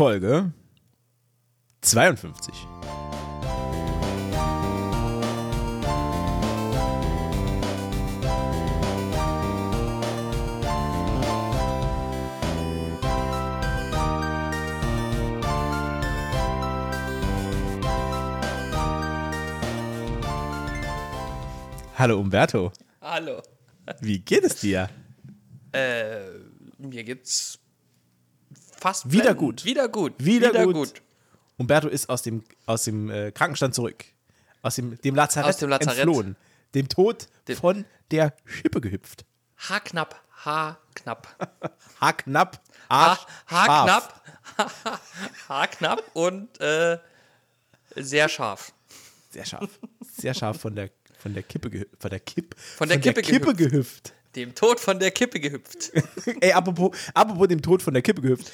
Folge 52. Hallo Umberto, Hallo. wie geht es dir? Äh, mir geht's fast Wieder blendend. gut. Wieder gut. Wieder gut. Umberto ist aus dem, aus dem äh, Krankenstand zurück. Aus dem, dem Lazarett, Aus dem Lazarett. entflohen. Dem Tod Dem- von der Schippe gehüpft. Haarknapp, haarknapp. Haarknapp, Haar, Arsch, scharf. haarknapp. haarknapp und äh, sehr scharf. Sehr scharf. Sehr scharf von der, von der Kippe gehüpft. Von der Kipp. Von der Kippe Kippe gehüpft. Dem Tod von der Kippe gehüpft. Ey, apropos, apropos dem Tod von der Kippe gehüpft.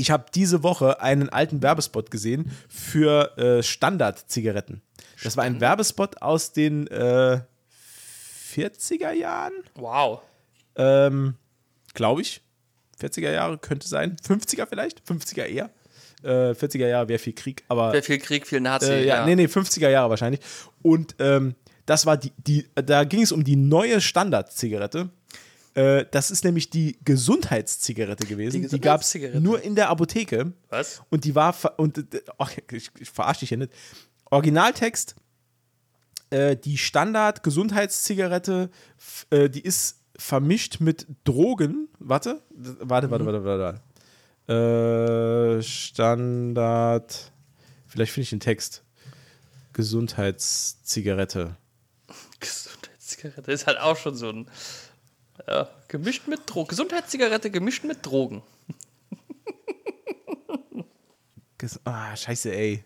Ich habe diese Woche einen alten Werbespot gesehen für äh, Standard-Zigaretten. Das war ein Werbespot aus den äh, 40er Jahren, Wow. ähm, glaube ich. 40er Jahre könnte sein. 50er vielleicht? 50er eher. Äh, 40er Jahre wäre viel Krieg, aber Wer viel Krieg, viel Nazi. äh, ja, ja. nee, nee, 50er Jahre wahrscheinlich. Und ähm, das war die, die, da ging es um die neue Standard-Zigarette. Äh, das ist nämlich die Gesundheitszigarette gewesen. Die Die, gab es nur in der Apotheke. Was? Und die war, und ach, ich, ich verarsche dich hier nicht. Originaltext, äh, die Standard-Gesundheitszigarette, äh, die ist vermischt mit Drogen. Warte, warte, warte, warte, warte. warte. Äh, Standard, vielleicht finde ich den Text. Gesundheitszigarette. Gesundheitszigarette ist halt auch schon so ein. Ja, gemischt mit Drogen. Gesundheitszigarette gemischt mit Drogen. Ah, scheiße, ey.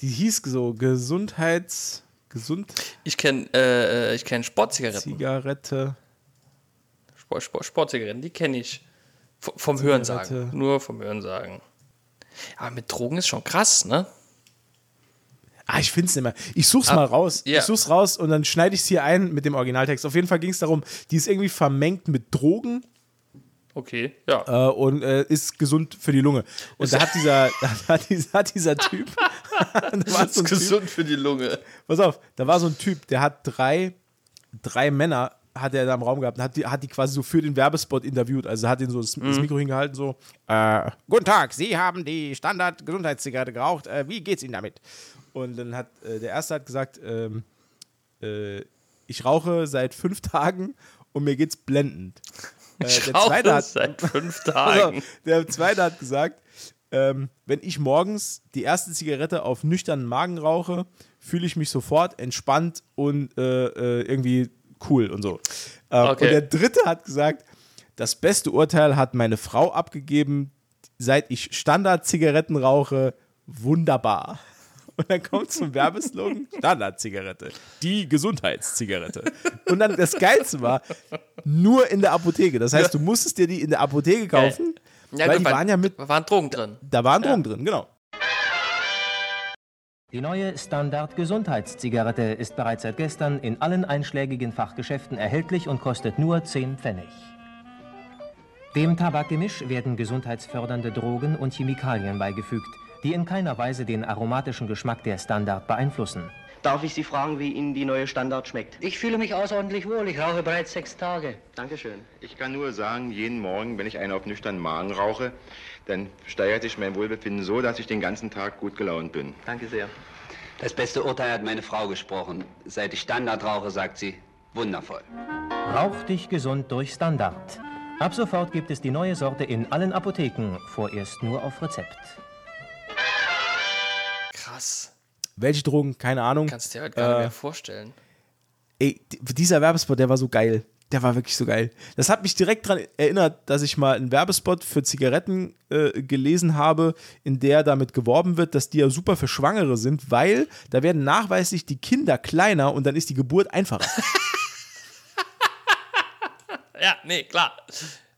Die hieß so Gesundheits... Gesundzigarette. Ich kenne äh, ich kenn Sportzigaretten. Sport, Sport, Sportzigaretten, die kenne ich. V vom Hörensagen. Zigarette. Nur vom Hörensagen. Aber mit Drogen ist schon krass, ne? Ah, ich find's nicht mehr. Ich such's mal raus. ja. Ich such's raus und dann schneide ich's hier ein mit dem Originaltext. Auf jeden Fall ging es darum, die ist irgendwie vermengt mit Drogen Okay, ja. äh, und äh, ist gesund für die Lunge. Und da hat dieser, da hat dieser, hat dieser Typ, da war so ein typ, für die Lunge. pass auf, da war so ein Typ, der hat drei, drei Männer hat er da im Raum gehabt und hat die, hat die quasi so für den Werbespot interviewt. Also hat ihn so das, das Mikro hingehalten, so, äh, guten Tag, Sie haben die Standard-Gesundheitszigarette geraucht, äh, wie geht's Ihnen damit? Und dann hat äh, der Erste hat gesagt, ähm, äh, ich rauche seit fünf Tagen und mir geht's blendend. Äh, der Zweite Rauche hat, seit fünf also, Tagen. der Zweite hat gesagt, ähm, wenn ich morgens die erste Zigarette auf nüchternen Magen rauche, fühle ich mich sofort entspannt und äh, irgendwie cool und so. Ähm, Okay. Und der Dritte hat gesagt, das beste Urteil hat meine Frau abgegeben, seit ich Standard-Zigaretten rauche, wunderbar. Und dann kommt zum Werbeslogan Standard-Zigarette. Die Gesundheitszigarette. Und dann das Geilste war, nur in der Apotheke. Das heißt, du musstest dir die in der Apotheke kaufen, Ja, weil gut, die waren ja mit, Da waren Drogen drin. da waren Drogen drin, genau. Die neue Standard-Gesundheitszigarette ist bereits seit gestern in allen einschlägigen Fachgeschäften erhältlich und kostet nur 10 Pfennig. Dem Tabakgemisch werden gesundheitsfördernde Drogen und Chemikalien beigefügt, die in keiner Weise den aromatischen Geschmack der Standard beeinflussen. Darf ich Sie fragen, wie Ihnen die neue Standard schmeckt? Ich fühle mich außerordentlich wohl. Ich rauche bereits sechs Tage. Dankeschön. Ich kann nur sagen, jeden Morgen, wenn ich einen auf nüchternen Magen rauche, dann steigert sich mein Wohlbefinden so, dass ich den ganzen Tag gut gelaunt bin. Danke sehr. Das beste Urteil hat meine Frau gesprochen. Seit ich Standard rauche, sagt sie, wundervoll. Rauch dich gesund durch Standard. Ab sofort gibt es die neue Sorte in allen Apotheken, vorerst nur auf Rezept. Krass. Welche Drogen, keine Ahnung. Kannst du dir heute gar nicht mehr vorstellen. Ey, dieser Werbespot, der war so geil. Der war wirklich so geil. Das hat mich direkt daran erinnert, dass ich mal einen Werbespot für Zigaretten äh, gelesen habe, in der damit geworben wird, dass die ja super für Schwangere sind, weil da werden nachweislich die Kinder kleiner und dann ist die Geburt einfacher. Ja, nee, klar.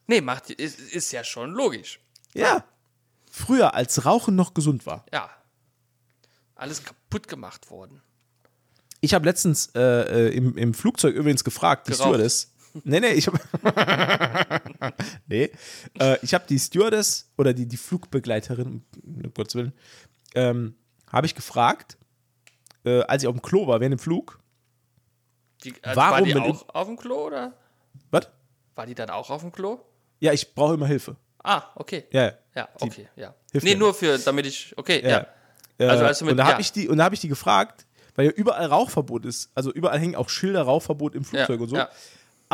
Nee, macht, ist, ist ja schon logisch. ja. Früher, als Rauchen noch gesund war. Ja. Alles kaputt gemacht worden. Ich habe letztens äh, äh, im, im Flugzeug übrigens gefragt, die Geraucht. Stewardess, Nee, nee, ich habe. nee. Äh, ich habe die Stewardess oder die, die Flugbegleiterin, um Gottes Willen, ähm, habe ich gefragt, äh, als ich auf dem Klo war, während dem Flug. Die, also Warum war die auch auf dem Klo oder? Was? War die dann auch auf dem Klo? Ja, ich brauche immer Hilfe. Ah, okay. Ja, ja. Ja, okay, ja. hilft Nee, nur für, damit ich, okay, ja. Äh, Also als du mit- und da ja. habe ich die und da habe ich die gefragt, weil ja überall Rauchverbot ist. Also überall hängen auch Schilder Rauchverbot im Flugzeug Ja, und so. ja.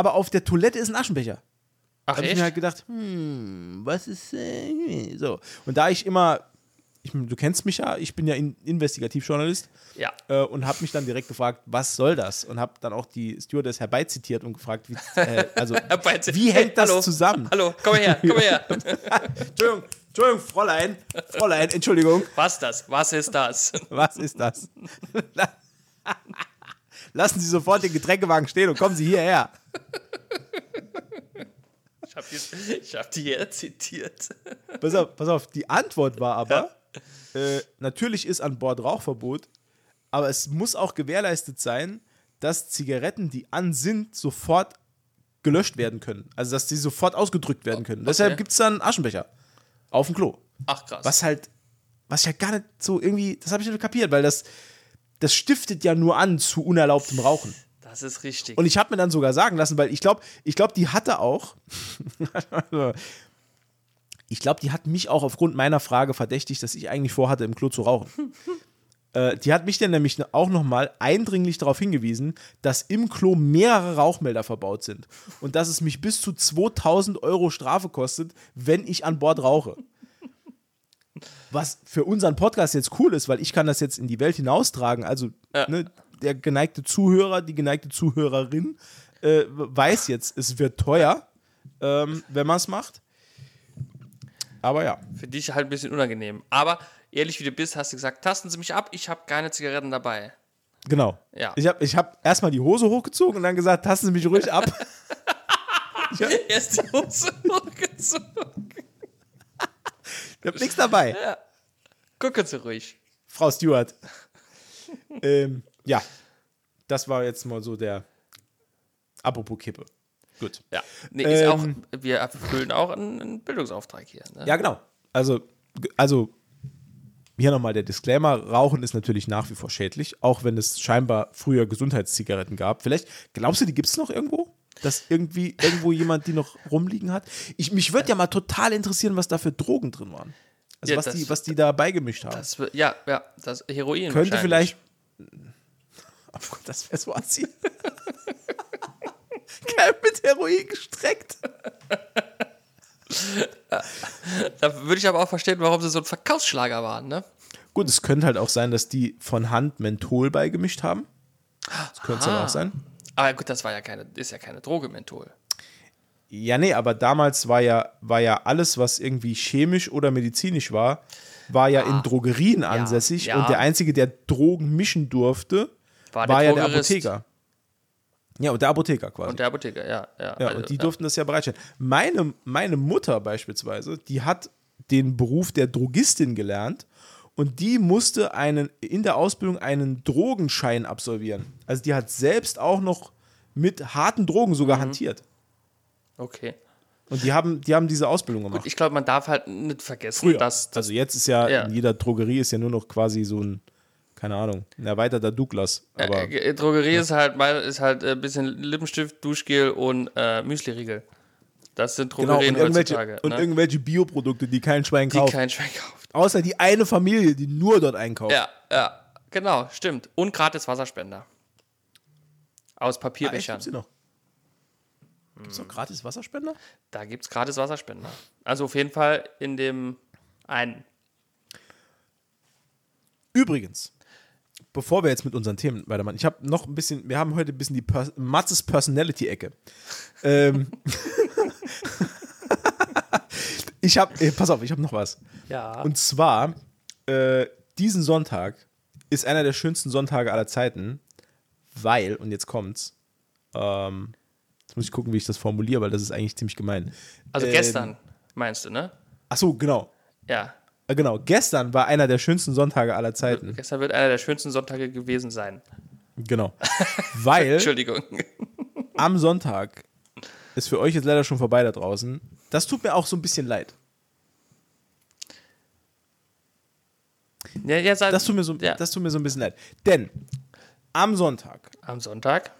Aber auf der Toilette ist ein Aschenbecher. Ach, Da habe ich echt? mir halt gedacht, hm, was ist äh, so. Und da ich immer, ich, du kennst mich ja, ich bin ja in, Investigativjournalist ja. äh, und habe mich dann direkt gefragt, was soll das? Und habe dann auch die Stewardess herbeizitiert und gefragt, wie, äh, also, wie hängt das Hallo. zusammen? Hallo, komm her, komm her. Entschuldigung, Entschuldigung, Fräulein, Fräulein, Entschuldigung. Was das? Was ist das? Was ist das? Lassen Sie sofort den Getränkewagen stehen und kommen Sie hierher. Ich habe die, hab die hier zitiert. Pass auf, pass auf. Die Antwort war aber, äh, natürlich ist an Bord Rauchverbot, aber es muss auch gewährleistet sein, dass Zigaretten, die an sind, sofort gelöscht werden können. Also, dass die sofort ausgedrückt werden können. Deshalb gibt es dann Aschenbecher auf dem Klo. Ach krass. Was halt, was ich ja gar nicht so irgendwie, das habe ich nicht kapiert, weil das, das stiftet ja nur an zu unerlaubtem Rauchen. Das ist richtig. Und ich habe mir dann sogar sagen lassen, weil ich glaube, ich glaube, die hatte auch. ich glaube, die hat mich auch aufgrund meiner Frage verdächtigt, dass ich eigentlich vorhatte, im Klo zu rauchen. äh, die hat mich dann nämlich auch nochmal eindringlich darauf hingewiesen, dass im Klo mehrere Rauchmelder verbaut sind und dass es mich bis zu 2000 Euro Strafe kostet, wenn ich an Bord rauche. Was für unseren Podcast jetzt cool ist, weil ich kann das jetzt in die Welt hinaustragen. Also ne, der geneigte Zuhörer, die geneigte Zuhörerin äh, weiß jetzt, es wird teuer, ähm, wenn man es macht. Aber ja, Für dich halt ein bisschen unangenehm. Aber ehrlich wie du bist, hast du gesagt, tasten Sie mich ab, ich habe keine Zigaretten dabei. genau. Ja. Ich habe ich hab erstmal die Hose hochgezogen und dann gesagt, tasten Sie mich ruhig ab. Erst die Hose hochgezogen. Ich habe nichts dabei. Gucken Sie ruhig. Frau Stewart. ähm, ja, das war jetzt mal so der Apropos Kippe. Gut. Ja. Nee, ist auch, Ähm, wir erfüllen auch einen, einen Bildungsauftrag hier. Ne? Ja, genau. Also, also hier nochmal der Disclaimer: Rauchen ist natürlich nach wie vor schädlich, auch wenn es scheinbar früher Gesundheitszigaretten gab. Vielleicht, glaubst du, die gibt es noch irgendwo? Dass irgendwie irgendwo jemand die noch rumliegen hat? Ich, mich würde ja mal total interessieren, was da für Drogen drin waren. Also, Ja, was, das- die, was die da beigemischt haben. Das, ja, ja, das Heroin. Könnte vielleicht. Oh Gott, das wäre so assi. Geil mit Heroin gestreckt. Da würde ich aber auch verstehen, warum sie so ein Verkaufsschlager waren, ne? Gut, es könnte halt auch sein, dass die von Hand Menthol beigemischt haben. Das könnte es auch sein. Aber gut, das war ja keine, ist ja keine Droge, Menthol. Ja, nee, aber damals war ja, war ja alles, was irgendwie chemisch oder medizinisch war, war ja in Drogerien ansässig ja. und der Einzige, der Drogen mischen durfte, War war, der ja der. Apotheker. Ja, und der Apotheker quasi. Und der Apotheker, ja. Ja, ja, also, und die durften das ja bereitstellen. Meine, meine Mutter beispielsweise, die hat den Beruf der Drogistin gelernt und die musste einen, in der Ausbildung einen Drogenschein absolvieren. Also die hat selbst auch noch mit harten Drogen sogar Mhm. hantiert. Okay. Und die haben, die haben diese Ausbildung gemacht. Ich glaube, man darf halt nicht vergessen, Früher. dass. also jetzt ist ja, Ja. in jeder Drogerie ist ja nur noch quasi so ein, keine Ahnung, ein erweiterter Douglas. Aber äh, Drogerie ist halt ist halt ein bisschen Lippenstift, Duschgel und äh, Müsliriegel. Das sind genau, Drogerien und irgendwelche, heutzutage. und ne? irgendwelche Bioprodukte, die kein Schwein die kauft. kein Schwein kauft. Außer die eine Familie, die nur dort einkauft. Ja, ja, genau, stimmt. Und gratis Wasserspender. Aus Ah, echt? Papierbechern. Gibt's die noch? Gibt's noch gratis Wasserspender? da gibt es gratis Wasserspender. Also auf jeden Fall in dem einen. Übrigens, bevor wir jetzt mit unseren Themen weitermachen, ich habe noch ein bisschen, wir haben heute ein bisschen die Pers Matzes Personality-Ecke. ähm, ich habe, pass auf, ich habe noch was. Ja. Und zwar, äh, diesen Sonntag ist einer der schönsten Sonntage aller Zeiten, weil, und jetzt kommt's, ähm, jetzt muss ich gucken, wie ich das formuliere, weil das ist eigentlich ziemlich gemein. also Ähm, gestern, meinst du, ne? Ach so, genau. Ja. Äh, Genau, gestern war einer der schönsten Sonntage aller Zeiten. Gestern wird einer der schönsten Sonntage gewesen sein. Genau. Weil Entschuldigung. am Sonntag ist für euch jetzt leider schon vorbei da draußen. Das tut mir auch so ein bisschen leid. Ja, ja, sag, Das tut mir so, ja. das tut mir so ein bisschen leid. Denn am Sonntag, am Sonntag.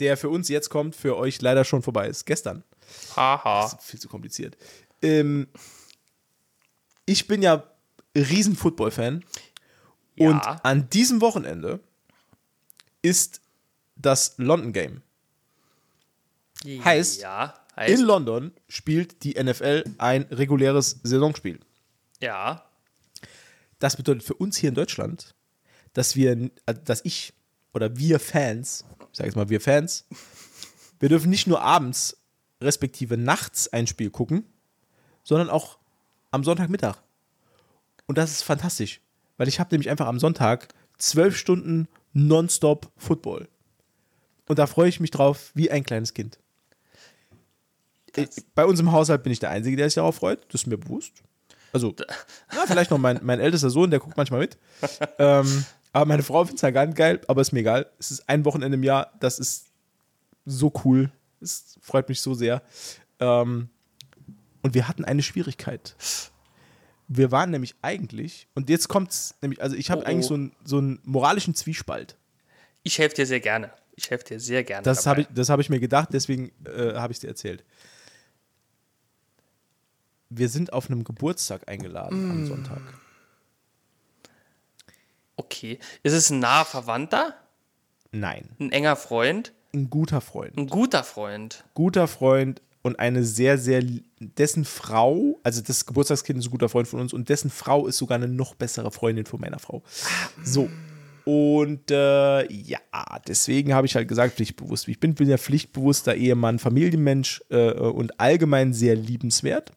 der für uns jetzt kommt, für euch leider schon vorbei ist, gestern, Haha. Das ist viel zu kompliziert. Ähm, ich bin ja riesen Football-Fan. Ja. Und an diesem Wochenende ist das London Game. heißt, ja, In heißt, London spielt die NFL ein reguläres Saisonspiel. ja, Das bedeutet für uns hier in Deutschland, dass wir, äh, dass ich oder wir Fans, ich sage jetzt mal wir Fans, wir dürfen nicht nur abends respektive nachts ein Spiel gucken, sondern auch am Sonntagmittag. Und das ist fantastisch, weil ich habe nämlich einfach am Sonntag zwölf Stunden nonstop Football. Und da freue ich mich drauf wie ein kleines Kind. Bei uns im Haushalt bin ich der Einzige, der sich darauf freut. Das ist mir bewusst. Also, na, vielleicht noch mein, mein ältester Sohn, der guckt manchmal mit. ähm, aber meine Frau findet es halt gar nicht geil, aber ist mir egal. Es ist ein Wochenende im Jahr, das ist so cool. Es freut mich so sehr. Ähm, und wir hatten eine Schwierigkeit. Wir waren nämlich eigentlich, und jetzt kommt's nämlich, also ich habe Oh, oh. eigentlich so, einen- so einen moralischen Zwiespalt. ich helfe dir sehr gerne. Ich helfe dir sehr gerne. Das habe ich, das hab ich mir gedacht, deswegen äh, habe ich es dir erzählt. Wir sind auf einem Geburtstag eingeladen Mm. am Sonntag. Okay. Ist es ein naher Verwandter? Nein, Ein enger Freund? ein guter Freund. Ein guter Freund? Guter Freund und eine sehr, sehr, dessen Frau, also das Geburtstagskind ist ein guter Freund von uns und dessen Frau ist sogar eine noch bessere Freundin von meiner Frau. So. Und äh, ja, deswegen habe ich halt gesagt, pflichtbewusst. Ich bin, bin ja pflichtbewusster Ehemann, Familienmensch äh, und allgemein sehr liebenswert.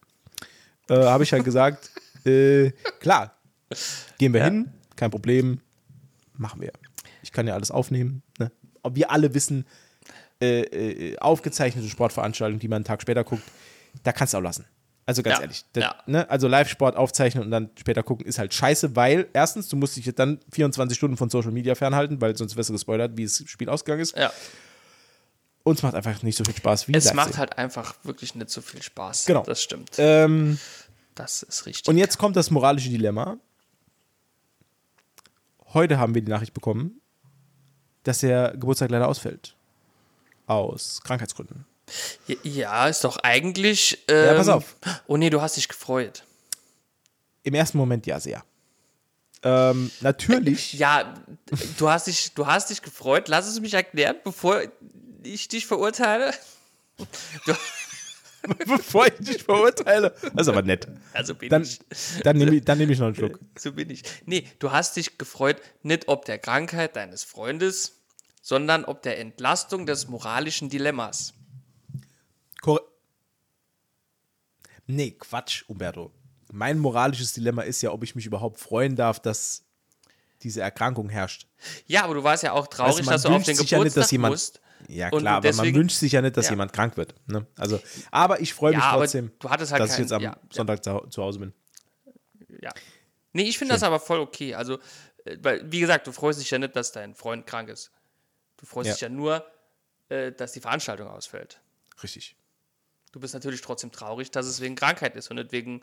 Äh, habe ich halt gesagt, äh, klar, gehen wir hin, kein Problem, machen wir. Ich kann ja alles aufnehmen. Ne? Wir alle wissen, äh, äh, aufgezeichnete Sportveranstaltungen, die man einen Tag später guckt, da kannst du auch lassen. Also ganz Ja, ehrlich. Das, ja. ne? Also Live-Sport aufzeichnen und dann später gucken ist halt scheiße, weil erstens, du musst dich dann 24 Stunden von Social Media fernhalten, weil sonst wirst du gespoilert, wie das Spiel ausgegangen ist. Ja. Und es macht einfach nicht so viel Spaß wie Es live macht halt einfach wirklich nicht so viel Spaß. Genau. Das stimmt. Ähm, das ist richtig. und jetzt kommt das moralische Dilemma. Heute haben wir die Nachricht bekommen, dass der Geburtstag leider ausfällt. Aus Krankheitsgründen. ja, ist doch eigentlich. Ähm, pass auf. Oh nee, du hast dich gefreut. Im ersten Moment ja sehr. Ähm, natürlich. Ja, du hast dich, du hast dich gefreut. Lass es mich erklären, bevor ich dich verurteile. bevor ich dich verurteile. Das ist aber nett. Also bin Dann, ich. dann nehme ich, dann nehm ich noch einen Schluck. So bin ich. Nee, du hast dich gefreut, nicht ob der Krankheit deines Freundes, sondern ob der Entlastung des moralischen Dilemmas. Kor nee, Quatsch, Umberto. Mein moralisches Dilemma ist ja, ob ich mich überhaupt freuen darf, dass diese Erkrankung herrscht. Ja, aber du warst ja auch traurig, Also dass du auf den sich ja Geburtstag nicht, dass jemand- musst. Ja, Und klar, aber man deswegen- wünscht sich ja nicht, dass Ja. jemand krank wird. Ne? Also, aber ich freue mich Ja, aber trotzdem, halt dass ich kein- jetzt am ja. Sonntag zu, Hause bin. Ja. Nee, ich finde das aber voll okay. Also, äh, weil, wie gesagt, du freust dich ja nicht, dass dein Freund krank ist. Du freust dich ja nur, äh, dass die Veranstaltung ausfällt. Richtig. Du bist natürlich trotzdem traurig, dass es wegen Krankheit ist und nicht wegen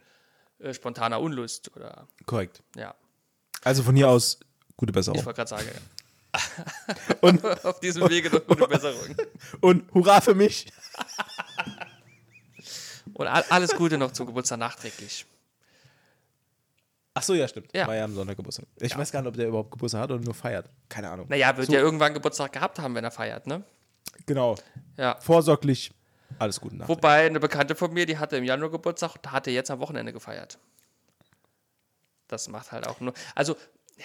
äh, spontaner Unlust oder Korrekt. ja. Also von hier aus gute Ich Besserung. wollte gerade sagen. Und, Auf diesem Wege noch gute Besserung. und hurra für mich. Und all, alles Gute noch zum Geburtstag nachträglich. Ach so, ja, stimmt. Ja. War ja am Sonntag Geburtstag. Ich weiß gar nicht, ob der überhaupt Geburtstag hat oder nur feiert. Keine Ahnung. Naja, wird So. ja irgendwann Geburtstag gehabt haben, wenn er feiert, ne? Genau. Ja. Vorsorglich. Alles Gute nach. Wobei eine Bekannte von mir, die hatte im Januar Geburtstag hatte jetzt am Wochenende gefeiert. Das macht halt auch nur. Also,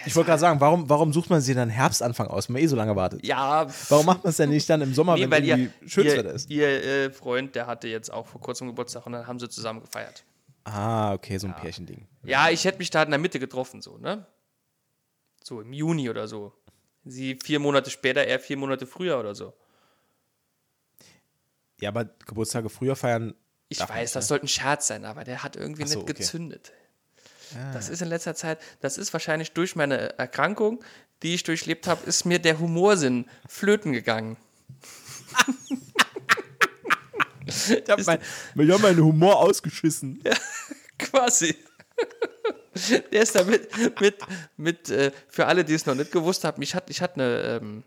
Ich wollte gerade sagen, warum, warum sucht man sich dann Herbstanfang aus, wenn man eh so lange wartet? ja. Warum macht man es denn nicht dann im Sommer, Nee, wenn ihr, irgendwie schönes ihr, Wetter ist? ihr äh, Freund, der hatte jetzt auch vor kurzem Geburtstag und dann haben sie zusammen gefeiert. Ah, okay, so ein Pärchending. Ja, ich hätte mich da in der Mitte getroffen, so, ne? So im Juni oder so. Sie vier Monate später, er vier Monate früher oder so. Ja, aber Geburtstage früher feiern. Ich weiß, nicht, das ne? sollte ein Scherz sein, aber der hat irgendwie so, nicht okay. gezündet. Das ist in letzter Zeit, das ist wahrscheinlich durch meine Erkrankung, die ich durchlebt habe, ist mir der Humorsinn flöten gegangen. Ich habe mein, ich hab meinen Humor ausgeschissen. Quasi. Der ist da mit, mit, mit äh, für alle, die es noch nicht gewusst haben, ich hatte ich hatte eine, ähm,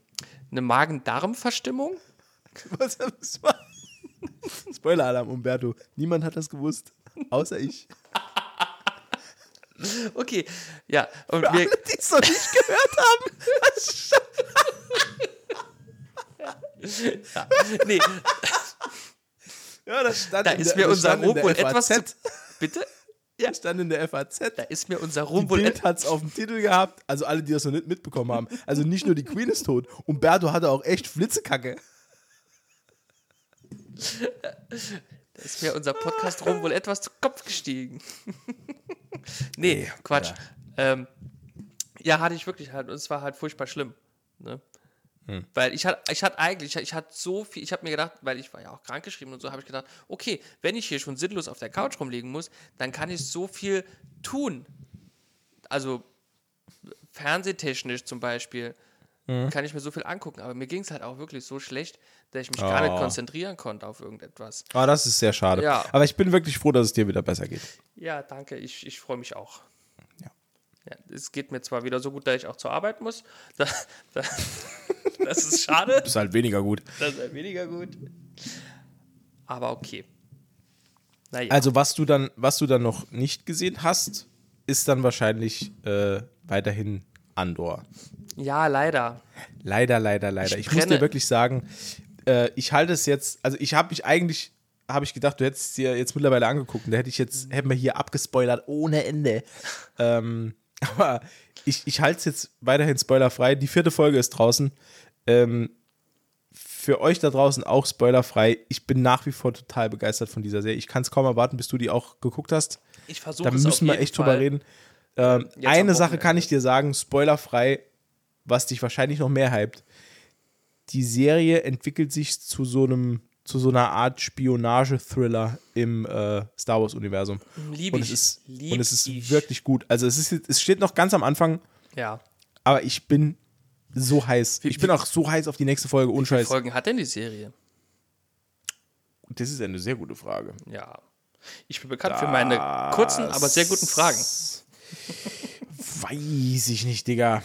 eine Magen-Darm-Verstimmung. Was das war? Spoiler-Alarm, Umberto. Niemand hat das gewusst, außer ich. Okay, ja. Und Für wir, alle, die es noch nicht gehört haben. nee, Ja, das stand da in ist der, mir unser Ruhm wohl etwas zu. Bitte? Das stand in der FAZ. Da ist mir unser Ruhm wohl Bild etwas. hat es auf dem Titel gehabt. Also alle, die das noch nicht mitbekommen haben. Also nicht nur die Queen ist tot. Umberto hatte auch echt Flitzekacke. Da ist mir unser Podcast rum wohl etwas zu Kopf gestiegen. nee, Quatsch. Ähm, ja, hatte ich wirklich halt. Und es war halt furchtbar schlimm. Ne? Hm. Weil ich hatte, ich hatte eigentlich, ich hatte so viel, ich habe mir gedacht, weil ich war ja auch krankgeschrieben und so, habe ich gedacht, okay, wenn ich hier schon sinnlos auf der Couch rumliegen muss, dann kann ich so viel tun. Also fernsehtechnisch zum Beispiel Hm. kann ich mir so viel angucken. Aber mir ging es halt auch wirklich so schlecht, dass ich mich gar nicht Oh. konzentrieren konnte auf irgendetwas. Ah, das ist sehr schade. Ja. Aber ich bin wirklich froh, dass es dir wieder besser geht. Ja, danke. Ich, ich freue mich auch. Ja. ja. Es geht mir zwar wieder so gut, dass ich auch zur Arbeit muss. Da, da, das ist schade. Ist halt weniger gut. Das ist halt weniger gut. Aber okay. Naja. Also, was du dann, was du dann noch nicht gesehen hast, ist dann wahrscheinlich äh, weiterhin Andor. Ja, leider. Leider, leider, leider. Ich Ich, muss dir wirklich sagen, äh, ich halte es jetzt, also ich habe mich eigentlich, habe ich gedacht, du hättest es dir jetzt mittlerweile angeguckt und da hätte ich jetzt, hätten wir hier abgespoilert ohne Ende. ähm, aber ich, ich halte es jetzt weiterhin spoilerfrei. Die vierte Folge ist draußen. Ähm, für euch da draußen auch spoilerfrei. Ich bin nach wie vor total begeistert von dieser Serie. Ich kann es kaum erwarten, bis du die auch geguckt hast. Ich versuche Da es auf müssen wir echt drüber Fall. reden. Ähm, eine Sache kann ich dir sagen, spoilerfrei, was dich wahrscheinlich noch mehr hypt. Die Serie entwickelt sich zu so einem, zu so einer Art Spionage-Thriller im äh, Star Wars-Universum. Lieb Und es ich. ist, Lieb und es ist ich. wirklich gut. Also es, ist, es steht noch ganz am Anfang, Ja. aber ich bin so heiß. Ich bin auch so heiß auf die nächste Folge, ohne Wie viele. Folgen hat denn die Serie? Das ist eine sehr gute Frage. Ja. Ich bin bekannt für meine kurzen, aber sehr guten Fragen. Weiß ich nicht, Digga.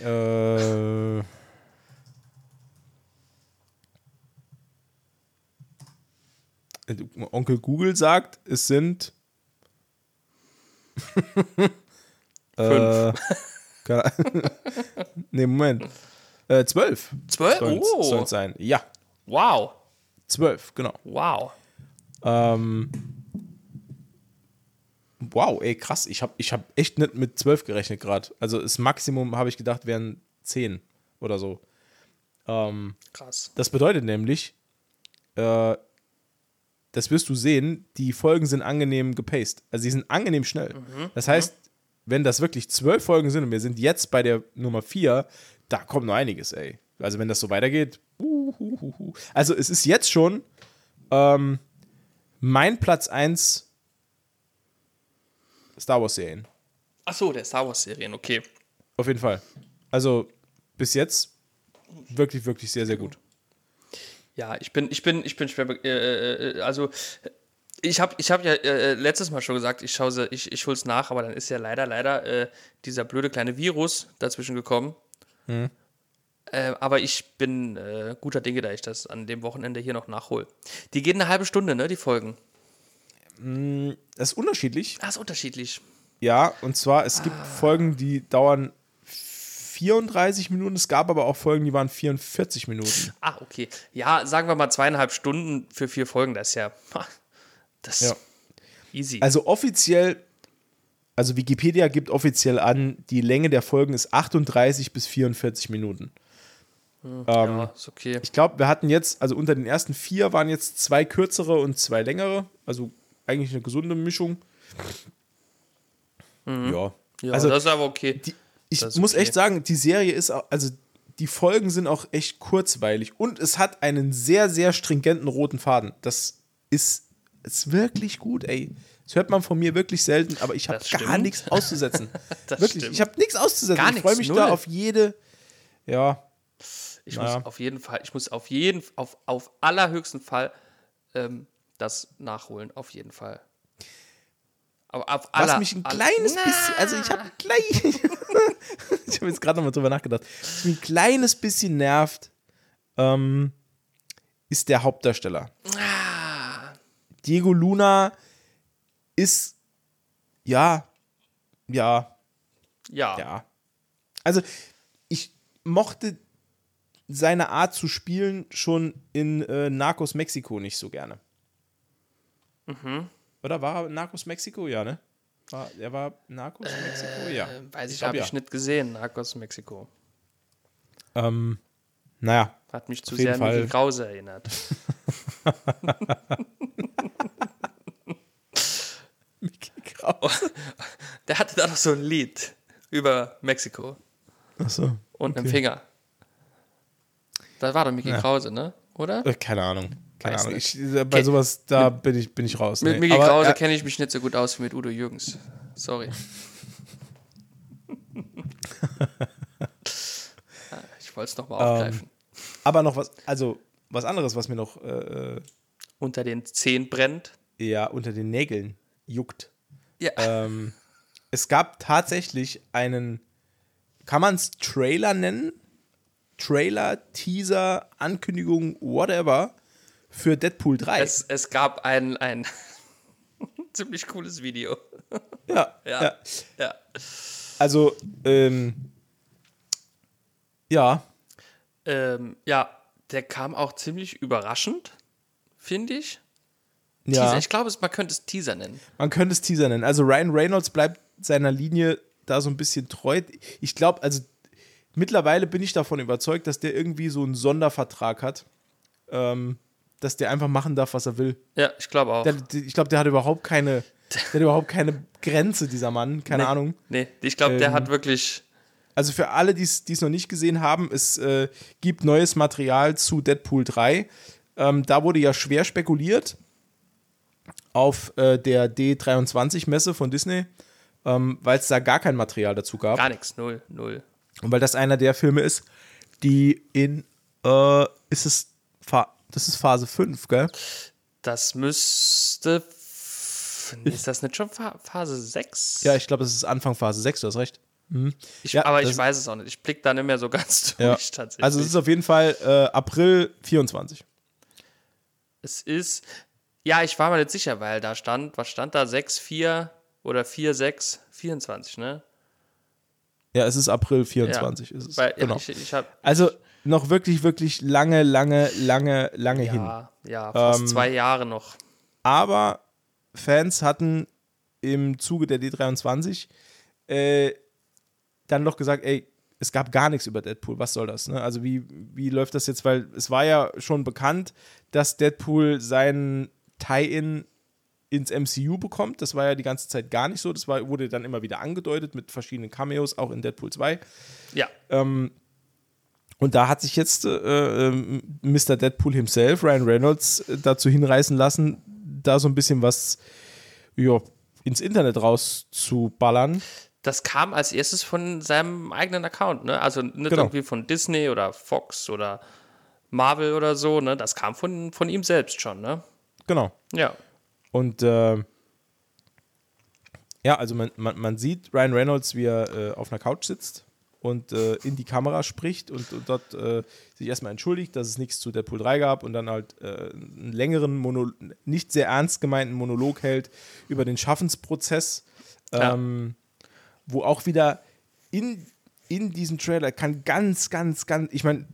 Äh. Onkel Google sagt, es sind. Fünf. Äh, nee, Moment. Äh, zwölf. Zwölf? Sollen Oh. sein. Ja, Wow. zwölf, genau. Wow. Ähm, wow, ey, krass. Ich habe ich hab echt nicht mit 12 gerechnet gerade. Also das Maximum, habe ich gedacht, wären 10 oder so. Ähm, Krass. das bedeutet nämlich, äh, das wirst du sehen, die Folgen sind angenehm gepaced. Also sie sind angenehm schnell. Das heißt, wenn das wirklich zwölf Folgen sind und wir sind jetzt bei der Nummer 4, da kommt noch einiges, ey. Also wenn das so weitergeht. uhuhuhu. Also es ist jetzt schon ähm, mein Platz 1 Star Wars-Serien. Ach so, der Star Wars-Serien, okay. Auf jeden Fall. Also bis jetzt wirklich, wirklich sehr, sehr gut. Ja, ich bin, ich bin, ich bin schwer, be- äh, äh, also ich habe ich hab ja äh, letztes Mal schon gesagt, ich schaue ich, ich hol's nach, aber dann ist ja leider, leider äh, dieser blöde kleine Virus dazwischen gekommen. Äh, aber ich bin äh, guter Dinge, da ich das an dem Wochenende hier noch nachhole. Die gehen eine halbe Stunde, ne, die Folgen. Das ist unterschiedlich. Ah, ist unterschiedlich. Ja, und zwar, es gibt Folgen, die dauern 34 Minuten. Es gab aber auch Folgen, die waren 44 Minuten. Ah, okay. Ja, sagen wir mal zweieinhalb Stunden für vier Folgen, das ist ja, das ist Ja. easy. Also offiziell, also Wikipedia gibt offiziell an, die Länge der Folgen ist 38 bis 44 Minuten. ja, ist okay. Ich glaube, wir hatten jetzt, also unter den ersten vier waren jetzt zwei kürzere und zwei längere. Also eigentlich eine gesunde Mischung. Ja. Ja, also das ist aber okay. die, ich muss okay. echt sagen, die Serie ist auch, also die Folgen sind auch echt kurzweilig und es hat einen sehr, sehr stringenten roten Faden. Das ist, ist wirklich gut, ey. Das hört man von mir wirklich selten, aber ich habe gar nichts auszusetzen. Das wirklich, stimmt. ich habe nichts auszusetzen. Gar ich freue mich da null. auf jede, ja, Ich Naja. muss auf jeden Fall, ich muss auf jeden, auf, auf allerhöchsten Fall ähm, das nachholen, auf jeden Fall. Aber auf Was aller, mich ein aller- kleines bisschen, also ich habe gleich, ich habe jetzt gerade nochmal drüber nachgedacht, was mich ein kleines bisschen nervt, ähm, ist der Hauptdarsteller. Diego Luna ist, ja, ja, ja. ja. Also ich mochte seine Art zu spielen schon in äh, Narcos Mexiko nicht so gerne. Mhm. Oder war Narcos Mexiko? Ja, ne? War, er war Narcos Mexiko? Ja. Äh, Weiß ich, glaub, habe ja. ich nicht gesehen, Narcos Mexiko. Ähm, naja, Hat mich zu sehr an Mickey Fall. Krause erinnert. Der hatte da noch so ein Lied über Mexiko Achso. und einen Finger. Das war doch Mickey Krause, ne? Oder? Äh, keine Ahnung. Keine Ahnung. Ich, äh, bei sowas, da bin ich, bin ich raus. Mit nee. Aber, Krause äh, kenne ich mich nicht so gut aus wie mit Udo Jürgens. Sorry. Ah, ich wollte es nochmal Ähm. aufgreifen. aber noch was, also was anderes, was mir noch äh, Unter den Zehen brennt. ja unter den Nägeln juckt. Ja. Ähm, es gab tatsächlich einen, kann man es Trailer nennen? Trailer, Teaser, Ankündigung, whatever, für Deadpool 3. es, es gab ein, ein ziemlich cooles Video. ja, Ja. ja. Ja. Also, ähm, ja, Ähm, ja, der kam auch ziemlich überraschend, finde ich. ja. Teaser. Ich glaube, man könnte es Teaser nennen. Man könnte es Teaser nennen. Also Ryan Reynolds bleibt seiner Linie da so ein bisschen treu. Ich glaube, also mittlerweile bin ich davon überzeugt, dass der irgendwie so einen Sondervertrag hat, ähm, dass der einfach machen darf, was er will. Ja, ich glaube auch. Der, der, ich glaube, der hat überhaupt keine, der hat überhaupt keine Grenze, dieser Mann. Keine nee, Ahnung. Nee, ich glaube, der Ähm, hat wirklich. Also für alle, die es noch nicht gesehen haben, es äh, gibt neues Material zu Deadpool 3. Ähm, da wurde ja schwer spekuliert auf äh, der D23-Messe von Disney, ähm, weil es da gar kein Material dazu gab. Gar nichts, null, null. Und weil das einer der Filme ist, die in, äh, ist es, das ist Phase 5, gell? Das müsste. Ist das nicht schon Pha- Phase 6? Ja, ich glaube, es ist Anfang Phase 6, du hast recht. ich, ja, aber ich das- weiß es auch nicht. Ich blick da nicht mehr so ganz Ja. durch tatsächlich. Also es ist auf jeden Fall äh, April 24. Es ist. Ja, ich war mir nicht sicher, weil da stand, was stand da? 6, 4 oder 4, 6, 24, ne? Ja, es ist April 24. Ist es. Weil, genau. ja, ich, ich hab, Also noch wirklich, wirklich lange, lange, lange, lange hin. ja, ja, fast Ähm, zwei Jahre noch. Aber Fans hatten im Zuge der D23 äh, dann noch gesagt, ey, es gab gar nichts über Deadpool, was soll das? Ne? Also wie, wie läuft das jetzt? Weil es war ja schon bekannt, dass Deadpool seinen Tie-In ins MCU bekommt. Das war ja die ganze Zeit gar nicht so. Das war, wurde dann immer wieder angedeutet mit verschiedenen Cameos, auch in Deadpool 2. Ja, Und da hat sich jetzt äh, ähm, Mr. Deadpool himself, Ryan Reynolds, äh, dazu hinreißen lassen, da so ein bisschen was ja, ins Internet rauszuballern. das kam als erstes von seinem eigenen Account, ne? Also nicht Genau. irgendwie von Disney oder Fox oder Marvel oder so, ne? Das kam von, von ihm selbst schon, ne? Genau. Ja. Und äh, ja, also man, man, man sieht Ryan Reynolds, wie er äh, auf einer Couch sitzt und äh, in die Kamera spricht und, und dort äh, sich erstmal entschuldigt, dass es nichts zu Deadpool 3 gab und dann halt äh, einen längeren, Mono nicht sehr ernst gemeinten Monolog hält über den Schaffensprozess, Ja. ähm, wo auch wieder in, in diesem Trailer kann ganz, ganz, ganz, ich meine,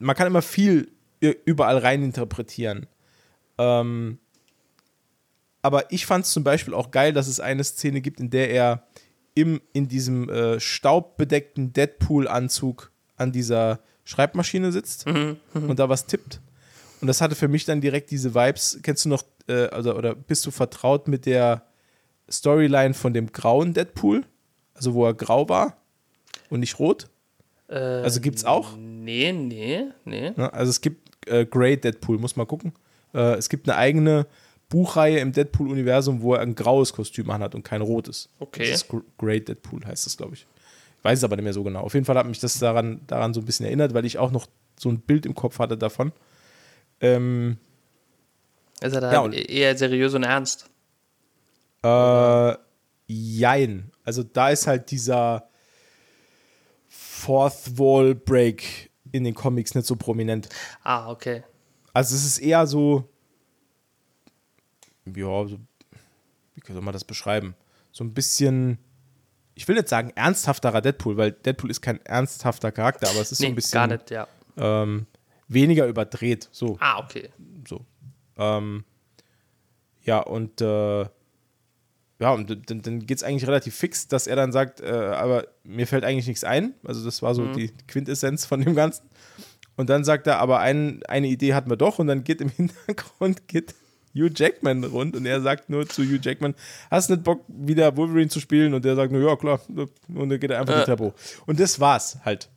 man kann immer viel ü- überall rein interpretieren. Ähm, aber ich fand es zum Beispiel auch geil, dass es eine Szene gibt, in der er im, in diesem äh, staubbedeckten Deadpool-Anzug an dieser Schreibmaschine sitzt und da was tippt. Und das hatte für mich dann direkt diese Vibes. Kennst du noch, äh, also, oder bist du vertraut mit der Storyline von dem grauen Deadpool? Also, wo er grau war und nicht rot? also, gibt's auch? Nee, nee, nee. Ne? Also es gibt äh, Grey Deadpool, muss mal gucken. Äh, es gibt eine eigene Buchreihe im Deadpool-Universum, wo er ein graues Kostüm anhat und kein rotes. Okay. Das ist Gr- Grey Deadpool heißt das, glaube ich. Ich weiß es aber nicht mehr so genau. Auf jeden Fall hat mich das daran, daran so ein bisschen erinnert, weil ich auch noch so ein Bild im Kopf hatte davon. Ähm, Ist er da Ja, eher seriös und ernst? Äh, jein. Also da ist halt dieser Fourth Wall Break in den Comics nicht so prominent. Ah, okay. Also es ist eher so, ja, so, wie soll man das beschreiben? So ein bisschen, ich will nicht sagen ernsthafterer Deadpool, weil Deadpool ist kein ernsthafter Charakter, aber es ist so Nee, ein bisschen gar nicht, ja. Ähm, weniger überdreht. So, Ah, okay. so. Ähm, ja, und äh, ja, und dann, dann geht es eigentlich relativ fix, dass er dann sagt, äh, aber mir fällt eigentlich nichts ein. Also das war so die Quintessenz von dem Ganzen. Und dann sagt er, aber ein, eine Idee hatten wir doch und dann geht im Hintergrund geht Hugh Jackman rund und er sagt nur zu Hugh Jackman, hast du nicht Bock, wieder Wolverine zu spielen? Und der sagt nur, ja klar. Und dann geht er einfach Äh. die Treppe hoch. Und das war's halt.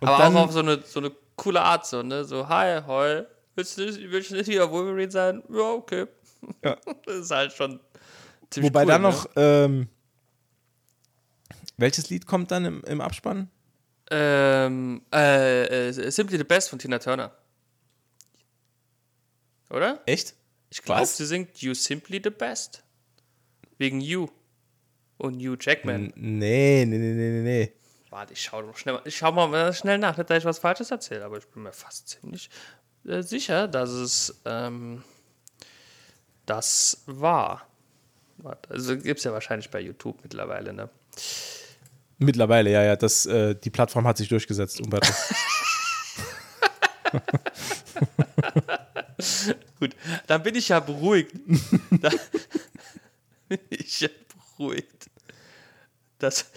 Und Aber dann, auch auf so eine, so eine coole Art, so, ne? So, hi, hoi, willst du, nicht- willst du nicht wieder Wolverine sein? Ja, okay. Ja. Das ist halt schon ziemlich Wobei cool, dann ne? noch, ähm, welches Lied kommt dann im, im Abspann? Ähm, äh, äh, Simply the Best von Tina Turner. Oder? Echt? Ich glaube, sie singt You Simply the Best. Wegen You. Und Hugh Jackman. Nee, nee, nee, nee, nee, nee. Warte, ich schau, noch schnell, mal- ich schau mal schnell nach, nicht, dass ich was Falsches erzähle, aber ich bin mir fast ziemlich äh, sicher, dass es ähm, das war. Warte, also gibt es ja wahrscheinlich bei YouTube mittlerweile, ne? Mittlerweile, ja, ja. Das, äh, die Plattform hat sich durchgesetzt, Umberto. Gut, dann bin ich ja beruhigt. da bin ich ja beruhigt. Das,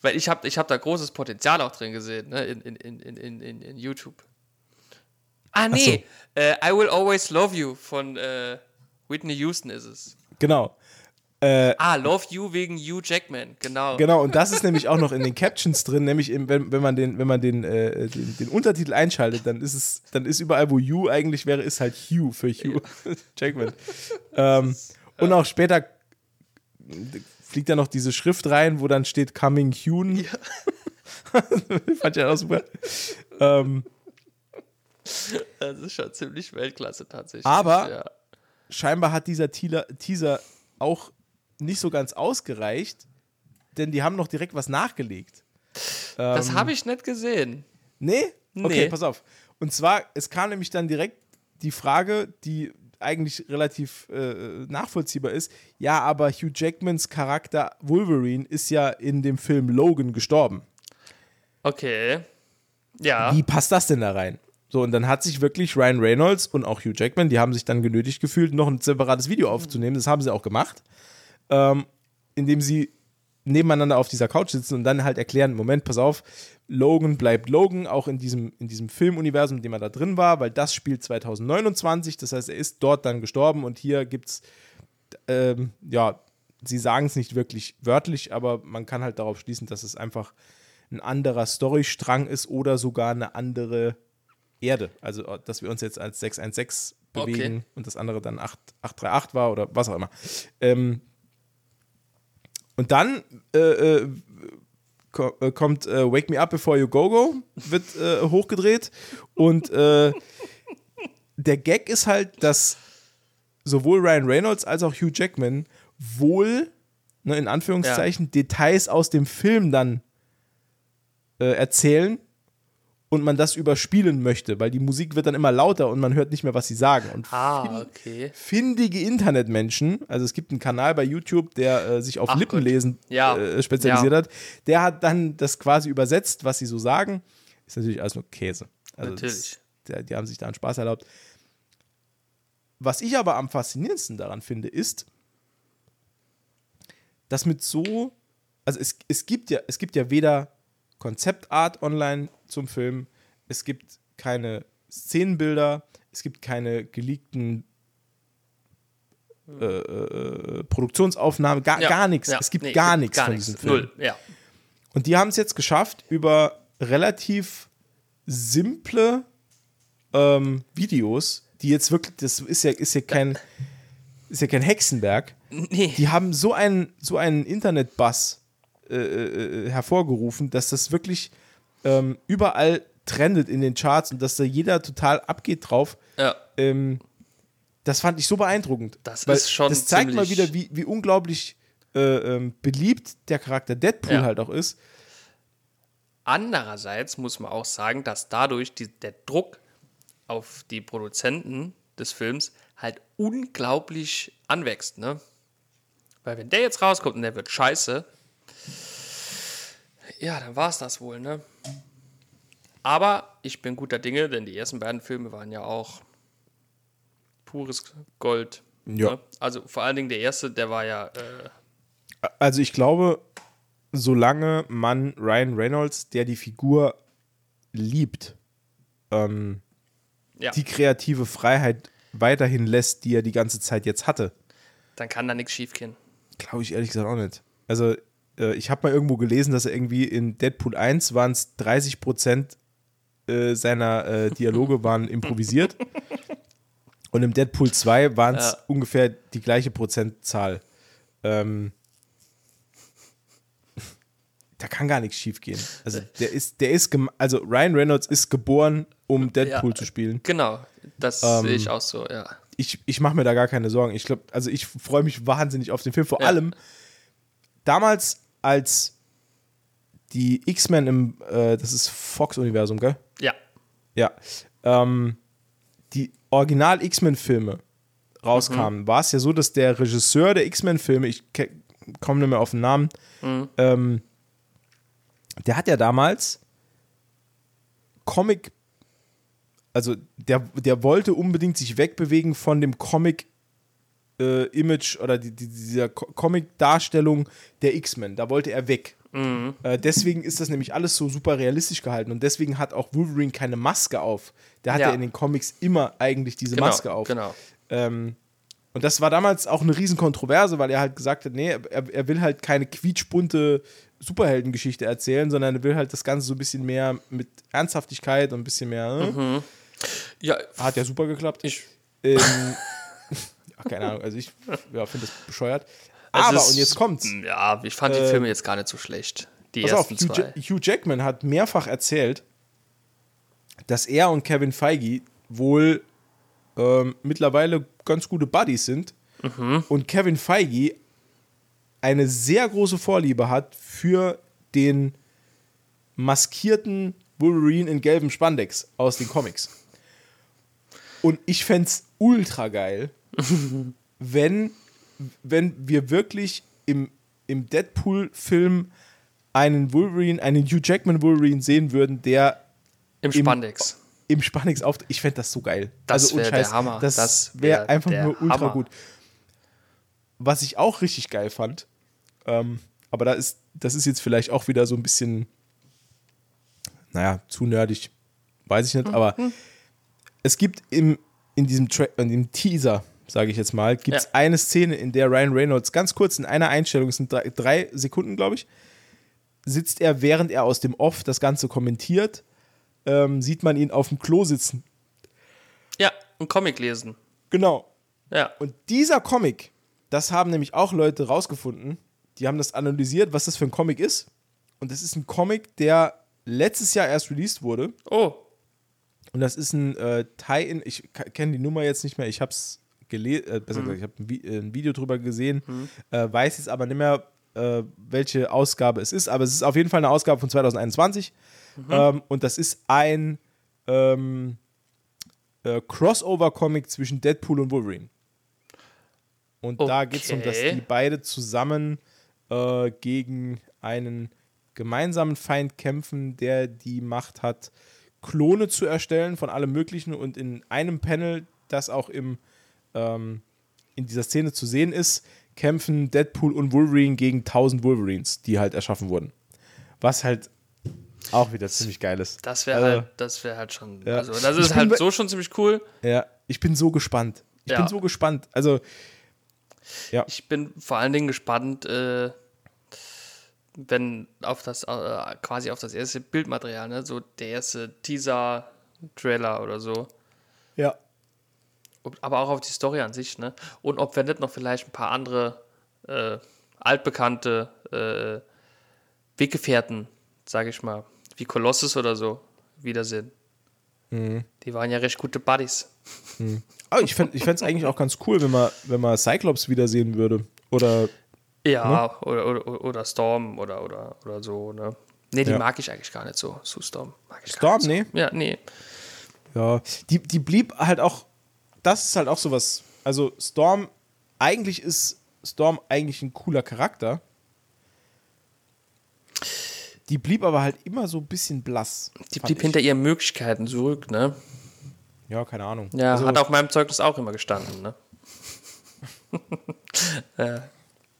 weil ich habe ich hab da großes Potenzial auch drin gesehen, ne, in, in, in, in, in, in, YouTube. Ah, nee, äh, I Will Always Love You von äh, Whitney Houston ist es. genau. Äh, Ah, Love You wegen Hugh Jackman, genau. genau, und das ist nämlich auch noch in den Captions drin, nämlich im, wenn, wenn man, den, wenn man den, äh, den, den Untertitel einschaltet, dann ist es, dann ist überall, wo Hugh eigentlich wäre, ist halt Hugh für Hugh Jackman. ähm, und auch später fliegt da noch diese Schrift rein, wo dann steht Coming Hune. Fand ich auch super. Ähm, Das ist schon ziemlich Weltklasse tatsächlich. Aber- ja. scheinbar hat dieser Teaser auch nicht so ganz ausgereicht, denn die haben noch direkt was nachgelegt. das habe ich nicht gesehen. Nee? Okay, Nee. pass auf. Und zwar, es kam nämlich dann direkt die Frage, die eigentlich relativ äh, nachvollziehbar ist. Ja, aber Hugh Jackmans Charakter Wolverine ist ja in dem Film Logan gestorben. Okay. Ja. Wie passt das denn da rein? So, und dann hat sich wirklich Ryan Reynolds und auch Hugh Jackman, die haben sich dann genötigt gefühlt, noch ein separates Video aufzunehmen. Das haben sie auch gemacht. Ähm, indem sie nebeneinander auf dieser Couch sitzen und dann halt erklären, Moment, pass auf, Logan bleibt Logan, auch in diesem, in diesem Filmuniversum, in dem er da drin war, weil das spielt 2029, das heißt, er ist dort dann gestorben und hier gibt's, ähm, ja, sie sagen es nicht wirklich wörtlich, aber man kann halt darauf schließen, dass es einfach ein anderer Storystrang ist oder sogar eine andere Erde. Also, dass wir uns jetzt als 616 bewegen Okay. und das andere dann 8, 838 war oder was auch immer. Ähm, und dann äh, äh, äh, kommt äh, Wake Me Up Before You Go Go, wird äh, hochgedreht. Und äh, der Gag ist halt, dass sowohl Ryan Reynolds als auch Hugh Jackman wohl, ne, in Anführungszeichen, Details aus dem Film dann äh, erzählen und man das überspielen möchte, weil die Musik wird dann immer lauter und man hört nicht mehr, was sie sagen. Und Ah, okay. findige Internetmenschen, also es gibt einen Kanal bei YouTube, der äh, sich auf Ach Lippenlesen Ja. äh, spezialisiert Ja. hat, der hat dann das quasi übersetzt, was sie so sagen. Ist natürlich alles nur Käse. Also Natürlich. Das, der, die haben sich da einen Spaß erlaubt. Was ich aber am faszinierendsten daran finde, ist, dass mit so, also es, es, gibt ja, es gibt ja weder Konzeptart online zum Film, es gibt keine Szenenbilder, es gibt keine geleakten äh, äh, Produktionsaufnahmen, gar, Ja. gar nichts. Ja. Es gibt Nee, gar nichts von diesem Film. Null, ja. Und die haben es jetzt geschafft, über relativ simple ähm, Videos, die jetzt wirklich, das ist ja, ist ja kein, ist ja kein Hexenwerk, Nee. die haben so einen, so einen Internet-Buzz äh, äh, hervorgerufen, dass das wirklich ähm, überall trendet in den Charts und dass da jeder total abgeht drauf. Ja. Ähm, Das fand ich so beeindruckend. Das Weil ist schon Das zeigt mal wieder, wie, wie unglaublich äh, ähm, beliebt der Charakter Deadpool Ja. halt auch ist. Andererseits muss man auch sagen, dass dadurch die, der Druck auf die Produzenten des Films halt unglaublich anwächst, ne? Weil wenn der jetzt rauskommt und der wird scheiße, ja, dann war es das wohl, ne? Aber ich bin guter Dinge, denn die ersten beiden Filme waren ja auch pures Gold. Ja. Ne? Also vor allen Dingen der erste, der war ja äh, Also ich glaube, solange man Ryan Reynolds, der die Figur liebt, ähm, ja, die kreative Freiheit weiterhin lässt, die er die ganze Zeit jetzt hatte, dann kann da nichts schief gehen. glaube ich ehrlich gesagt auch nicht. Also äh, ich habe mal irgendwo gelesen, dass er irgendwie in Deadpool 1 waren es 30 Prozent äh, seiner äh, Dialoge waren improvisiert und im Deadpool 2 waren es Ja. ungefähr die gleiche Prozentzahl. Ähm, da kann gar nichts schief gehen. Also der ist, der ist, also Ryan Reynolds ist geboren, um Deadpool Ja. zu spielen. Genau, das Ähm, sehe ich auch so, ja. ich, ich mache mir da gar keine Sorgen. Ich glaube, also ich freue mich wahnsinnig auf den Film. Vor Ja. allem damals, als die X-Men im, äh, das ist Fox-Universum, gell? Ja, Ja. Ähm, die Original-X-Men-Filme rauskamen, war es ja so, dass der Regisseur der X-Men-Filme, ich komme nicht mehr auf den Namen, ähm, der hat ja damals Comic, also der, der wollte unbedingt sich wegbewegen von dem Comic äh, Image oder die, die, dieser Co- Comic-Darstellung der X-Men. Da wollte er weg. Äh, deswegen ist das nämlich alles so super realistisch gehalten und deswegen hat auch Wolverine keine Maske auf. Der hat ja, in den Comics immer eigentlich diese genau, Maske auf. genau. Ähm, und das war damals auch eine riesen Kontroverse, weil er halt gesagt hat, nee, er, er will halt keine quietschbunte Superheldengeschichte erzählen, sondern er will halt das Ganze so ein bisschen mehr mit Ernsthaftigkeit und ein bisschen mehr. Mhm. Ja, Hat ja super geklappt. ich, Ähm, ach, keine Ahnung, also ich ja, finde das bescheuert. es Aber, ist- und jetzt kommt's. Ja, ich fand die Äh, Filme jetzt gar nicht so schlecht. Die Pass auf, Hugh, zwei. Ja- Hugh Jackman hat mehrfach erzählt, dass er und Kevin Feige wohl ähm, mittlerweile ganz gute Buddies sind Mhm. und Kevin Feige eine sehr große Vorliebe hat für den maskierten Wolverine in gelbem Spandex aus den Comics. Und ich fände es ultra geil, wenn, wenn wir wirklich im, im Deadpool-Film einen Wolverine, einen Hugh Jackman Wolverine sehen würden, der Im im- Spandex. im Spandex auftritt. Ich fände das so geil. Das also, ohne wär der Hammer. Das, Das wäre wär einfach nur ultra Hammer. gut. Was ich auch richtig geil fand, ähm, aber da ist, das ist jetzt vielleicht auch wieder so ein bisschen, naja, zu nerdig, weiß ich Mhm. nicht, aber es gibt im, in diesem Tra in dem Teaser, sage ich jetzt mal, gibt es Ja. eine Szene, in der Ryan Reynolds ganz kurz in einer Einstellung, es sind drei, drei Sekunden, glaube ich, sitzt er, während er aus dem Off das Ganze kommentiert, ähm, sieht man ihn auf dem Klo sitzen. Ja, ein Comic lesen. Genau. Ja. Und dieser Comic, das haben nämlich auch Leute rausgefunden, die haben das analysiert, was das für ein Comic ist. Und das ist ein Comic, der letztes Jahr erst released wurde. Oh, Und das ist ein äh, Tie-In, ich kenne die Nummer jetzt nicht mehr, ich habe es gelesen, äh, besser gesagt, ich habe ein, Vi äh, ein Video drüber gesehen, äh, weiß jetzt aber nicht mehr, äh, welche Ausgabe es ist, aber es ist auf jeden Fall eine Ausgabe von 2021 ähm, und das ist ein ähm, äh, Crossover-Comic zwischen Deadpool und Wolverine. Und da geht es um, dass Okay. die beide zusammen äh, gegen einen gemeinsamen Feind kämpfen, der die Macht hat, Klone zu erstellen von allem Möglichen. Und in einem Panel, das auch im, ähm, in dieser Szene zu sehen ist, kämpfen Deadpool und Wolverine gegen 1000 Wolverines, die halt erschaffen wurden. Was halt auch wieder ziemlich geil ist. das wäre Also, halt, das wäre halt schon. ja. Also, das ist halt so schon ziemlich cool. Ja, ich bin so gespannt. Ich Ja. bin so gespannt. Also, Ich bin vor allen Dingen gespannt, äh, wenn auf das äh, quasi auf das erste Bildmaterial, ne, so der erste Teaser, Trailer oder so. ja. Aber auch auf die Story an sich, ne? Und ob wir nicht noch vielleicht ein paar andere äh, altbekannte äh, Weggefährten, sage ich mal, wie Kolossus oder so, wiedersehen. Die waren ja recht gute Buddies. Aber ich fände es eigentlich auch ganz cool, wenn man, wenn man Cyclops wiedersehen würde. Oder Ja, oder, oder, oder Storm oder, oder, oder so, ne? Nee, die Ja. mag ich eigentlich gar nicht so. Sue Storm mag ich Storm, gar nicht so. Ja, nee. Ja, die, die blieb halt auch, das ist halt auch sowas. Also Storm, eigentlich ist Storm eigentlich ein cooler Charakter. Die blieb aber halt immer so ein bisschen blass. Die blieb ich. hinter ihren Möglichkeiten zurück, ne? Ja, keine Ahnung. Ja, also, hat auf meinem Zeugnis auch immer gestanden, ne? ja.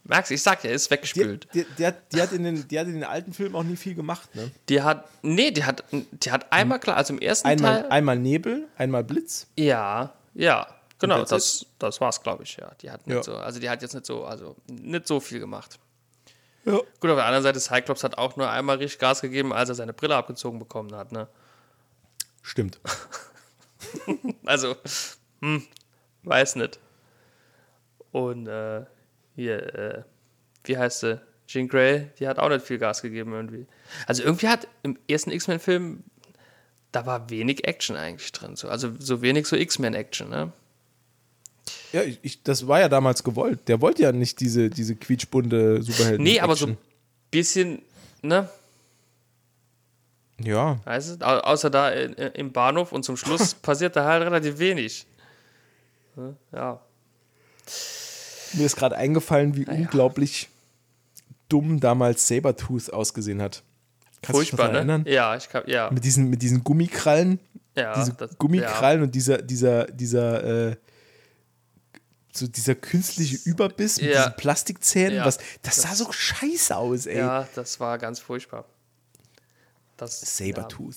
Merkst du, ich sag ja, ist die, weggespült. die, die, hat, die, hat in den, die hat in den alten Filmen auch nie viel gemacht, ne? Die hat, nee, die hat, die hat einmal klar, also im ersten Einmal, Teil. einmal Nebel, einmal Blitz. Ja, ja, genau, das, das war's, glaube ich, ja. Die hat nicht Ja. so, also die hat jetzt nicht so, also nicht so viel gemacht. Ja. Gut, auf der anderen Seite, Cyclops hat auch nur einmal richtig Gas gegeben, als er seine Brille abgezogen bekommen hat, ne? Stimmt. Also, hm, weiß nicht. Und äh, hier, äh, wie heißt sie? Jean Grey, die hat auch nicht viel Gas gegeben irgendwie. Also irgendwie hat im ersten X-Men-Film, da war wenig Action eigentlich drin. So. Also so wenig so X-Men-Action, ne? Ja, ich, ich, das war ja damals gewollt. Der wollte ja nicht diese, diese quietschbunte Superhelden. Nee, aber so ein bisschen, ne? Ja, Weißt du? Au außer da im Bahnhof und zum Schluss passiert da halt relativ wenig. Ja. Mir ist gerade eingefallen, wie unglaublich dumm damals Sabertooth ausgesehen hat. Kannst Furchtbar, ne? erinnern? Ja, ich kann, ja. Mit diesen, mit diesen Gummikrallen. ja diese das- Gummikrallen und dieser, dieser, dieser, äh, so dieser künstliche Überbiss mit Ja. diesen Plastikzähnen. Ja. Was, das sah so scheiße aus, ey. Ja, ja, das war ganz furchtbar. Das, Ja. Sabertooth.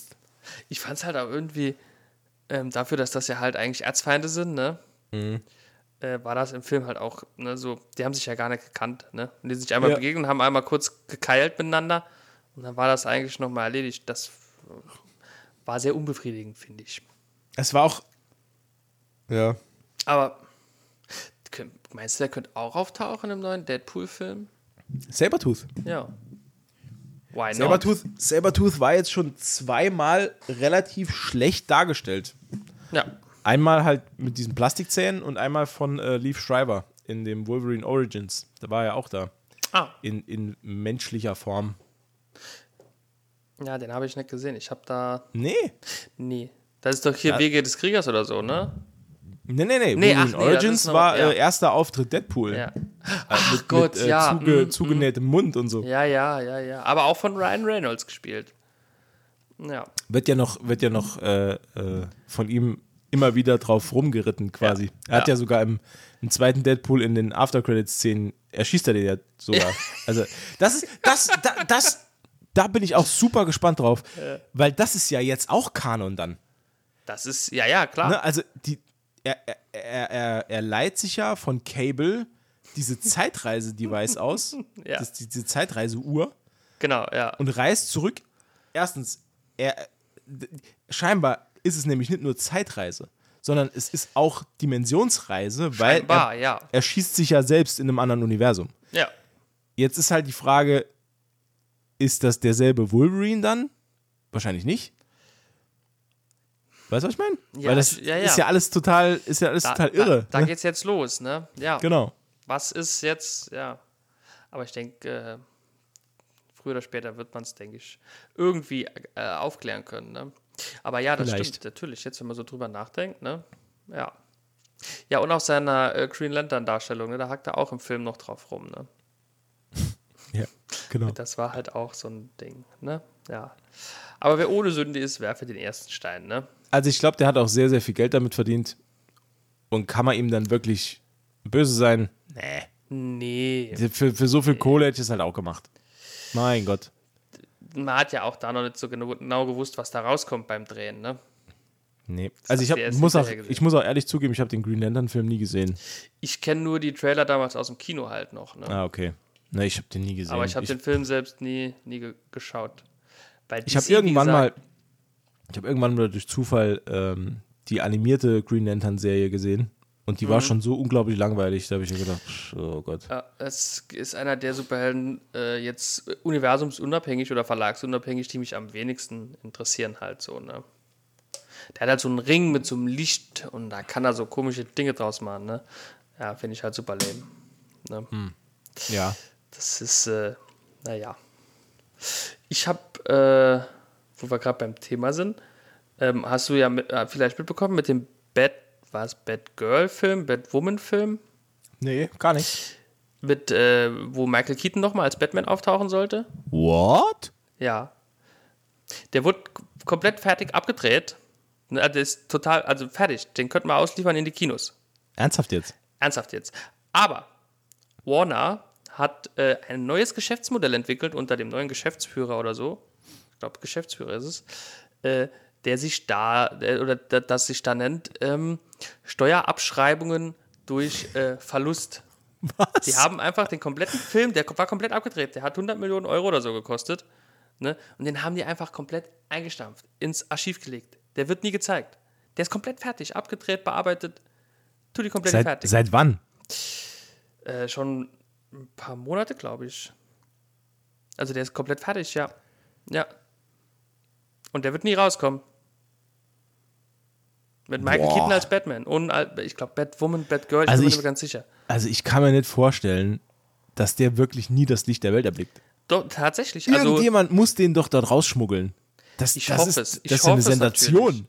Ich fand es halt auch irgendwie, ähm, dafür, dass das ja halt eigentlich Erzfeinde sind, ne? Mhm. Äh, war das im Film halt auch, ne, so, die haben sich ja gar nicht gekannt, ne? Und die sind sich einmal Ja. begegnet, haben einmal kurz gekeilt miteinander und dann war das eigentlich nochmal erledigt. Das war sehr unbefriedigend, finde ich. Es war auch. Ja. Aber meinst du, der könnte auch auftauchen im neuen Deadpool-Film? Sabertooth. Ja. Why not? Sabertooth. Sabertooth war jetzt schon zweimal relativ schlecht dargestellt. Ja. Einmal halt mit diesen Plastikzähnen und einmal von äh, Leaf Schreiber in dem Wolverine Origins. Da war er auch da. Ah. In, in menschlicher Form. Ja, den habe ich nicht gesehen. Ich habe da. Nee. Nee. Das ist doch hier Wege des Kriegers oder so, ne? Nee, nee, nee. Nee, ach, nee, Origins noch- war ja. äh, erster Auftritt Deadpool. Ja. Äh, Ach mit, Gott, mit, äh, ja. Zuge, mm, zugenähtem Mund und so. Ja, ja, ja, ja. Aber auch von Ryan Reynolds gespielt. Ja. Wird ja noch, wird ja noch äh, äh, von ihm immer wieder drauf rumgeritten quasi. Ja. Er hat Ja. ja sogar im, im zweiten Deadpool in den After-Credits-Szenen, erschießt er den ja sogar. Also, das ist, das, da, das, da bin ich auch super gespannt drauf, weil das ist ja jetzt auch Kanon dann. Das ist, ja, ja, klar. Ne? Also, die, er, er, er, er, leiht sich ja von Cable diese Zeitreise-Device aus, Ja. das, diese Zeitreise-Uhr Genau, ja. und reist zurück. Erstens, er, scheinbar ist es nämlich nicht nur Zeitreise, sondern es ist auch Dimensionsreise, weil Scheinbar, er, ja. er schießt sich ja selbst in einem anderen Universum. Ja. Jetzt ist halt die Frage, ist das derselbe Wolverine dann? Wahrscheinlich nicht. Weißt du, was ich meine? Ja, Weil das ja, ja. ist ja alles total, ist ja alles Da, total irre. Da, da ne? geht's jetzt los, ne? Ja. Genau. Was ist jetzt, ja. Aber ich denke, äh, früher oder später wird man es, denke ich, irgendwie äh, aufklären können, ne? Aber ja, das Vielleicht. stimmt, natürlich. Jetzt, wenn man so drüber nachdenkt, ne? Ja. Ja, und auf seiner äh, Green Lantern-Darstellung, ne? Da hackt er auch im Film noch drauf rum, ne? Ja, genau. Das war halt auch so ein Ding, ne? Ja. Aber wer ohne Sünde ist, werfe den ersten Stein, ne? Also ich glaube, der hat auch sehr, sehr viel Geld damit verdient. Und kann man ihm dann wirklich böse sein? Nee. Nee. Für, für so viel Kohle hätte ich es halt auch gemacht. Mein Gott. Man hat ja auch da noch nicht so genau, genau gewusst, was da rauskommt beim Drehen, ne? Nee. Also ich, hab, muss, auch, gesehen. ich muss auch ehrlich zugeben, ich habe den Green Lantern-Film nie gesehen. Ich kenne nur die Trailer damals aus dem Kino halt noch, ne? Ah, okay. Ne, ich habe den nie gesehen. Aber ich habe den Film selbst nie, nie ge geschaut. Ich habe irgendwann mal, ich habe irgendwann mal durch Zufall ähm, die animierte Green Lantern-Serie gesehen. Und die Mhm. war schon so unglaublich langweilig. Da habe ich mir gedacht, oh Gott. Ja, es ist einer der Superhelden äh, jetzt universumsunabhängig oder verlagsunabhängig, die mich am wenigsten interessieren halt so, ne? der hat halt so einen Ring mit so einem Licht und da kann er so komische Dinge draus machen, ne? Ja, finde ich halt super lame. Ne? Ja. Das ist, äh, naja. Ich habe, äh, wo wir gerade beim Thema sind, ähm, hast du ja mit, äh, vielleicht mitbekommen mit dem Bad, war es Bad Girl Film, Bad Woman Film, Nee, gar nicht. mit, äh, wo Michael Keaton nochmal als Batman auftauchen sollte? What? Ja. Der wurde komplett fertig abgedreht. Ne, Der ist total, also fertig. Den könnten wir ausliefern in die Kinos. Ernsthaft jetzt? Ernsthaft jetzt. Aber Warner hat äh, ein neues Geschäftsmodell entwickelt unter dem neuen Geschäftsführer oder so. Ich glaube, Geschäftsführer ist es. Äh, der sich da, äh, oder da- das sich da nennt, ähm, Steuerabschreibungen durch äh, Verlust. Was? Die haben einfach den kompletten Film, der war komplett abgedreht, der hat 100 Millionen Euro oder so gekostet. Ne? Und den haben die einfach komplett eingestampft, ins Archiv gelegt. Der wird nie gezeigt. Der ist komplett fertig, abgedreht, bearbeitet. Tu die komplett seit, fertig. seit wann? Äh, schon ein paar Monate, glaube ich. Also der ist komplett fertig, ja. Ja. Und der wird nie rauskommen. Mit Michael Boah. Keaton als Batman. Und ich glaube Batwoman, Batgirl, ich Also bin mir ich- mehr ganz sicher. Also ich kann mir nicht vorstellen, dass der wirklich nie das Licht der Welt erblickt. Doch, tatsächlich. Also, Irgendjemand muss den doch dort rausschmuggeln. Das, Ich das hoffe ist, es. Ich das ist eine Sensation. natürlich.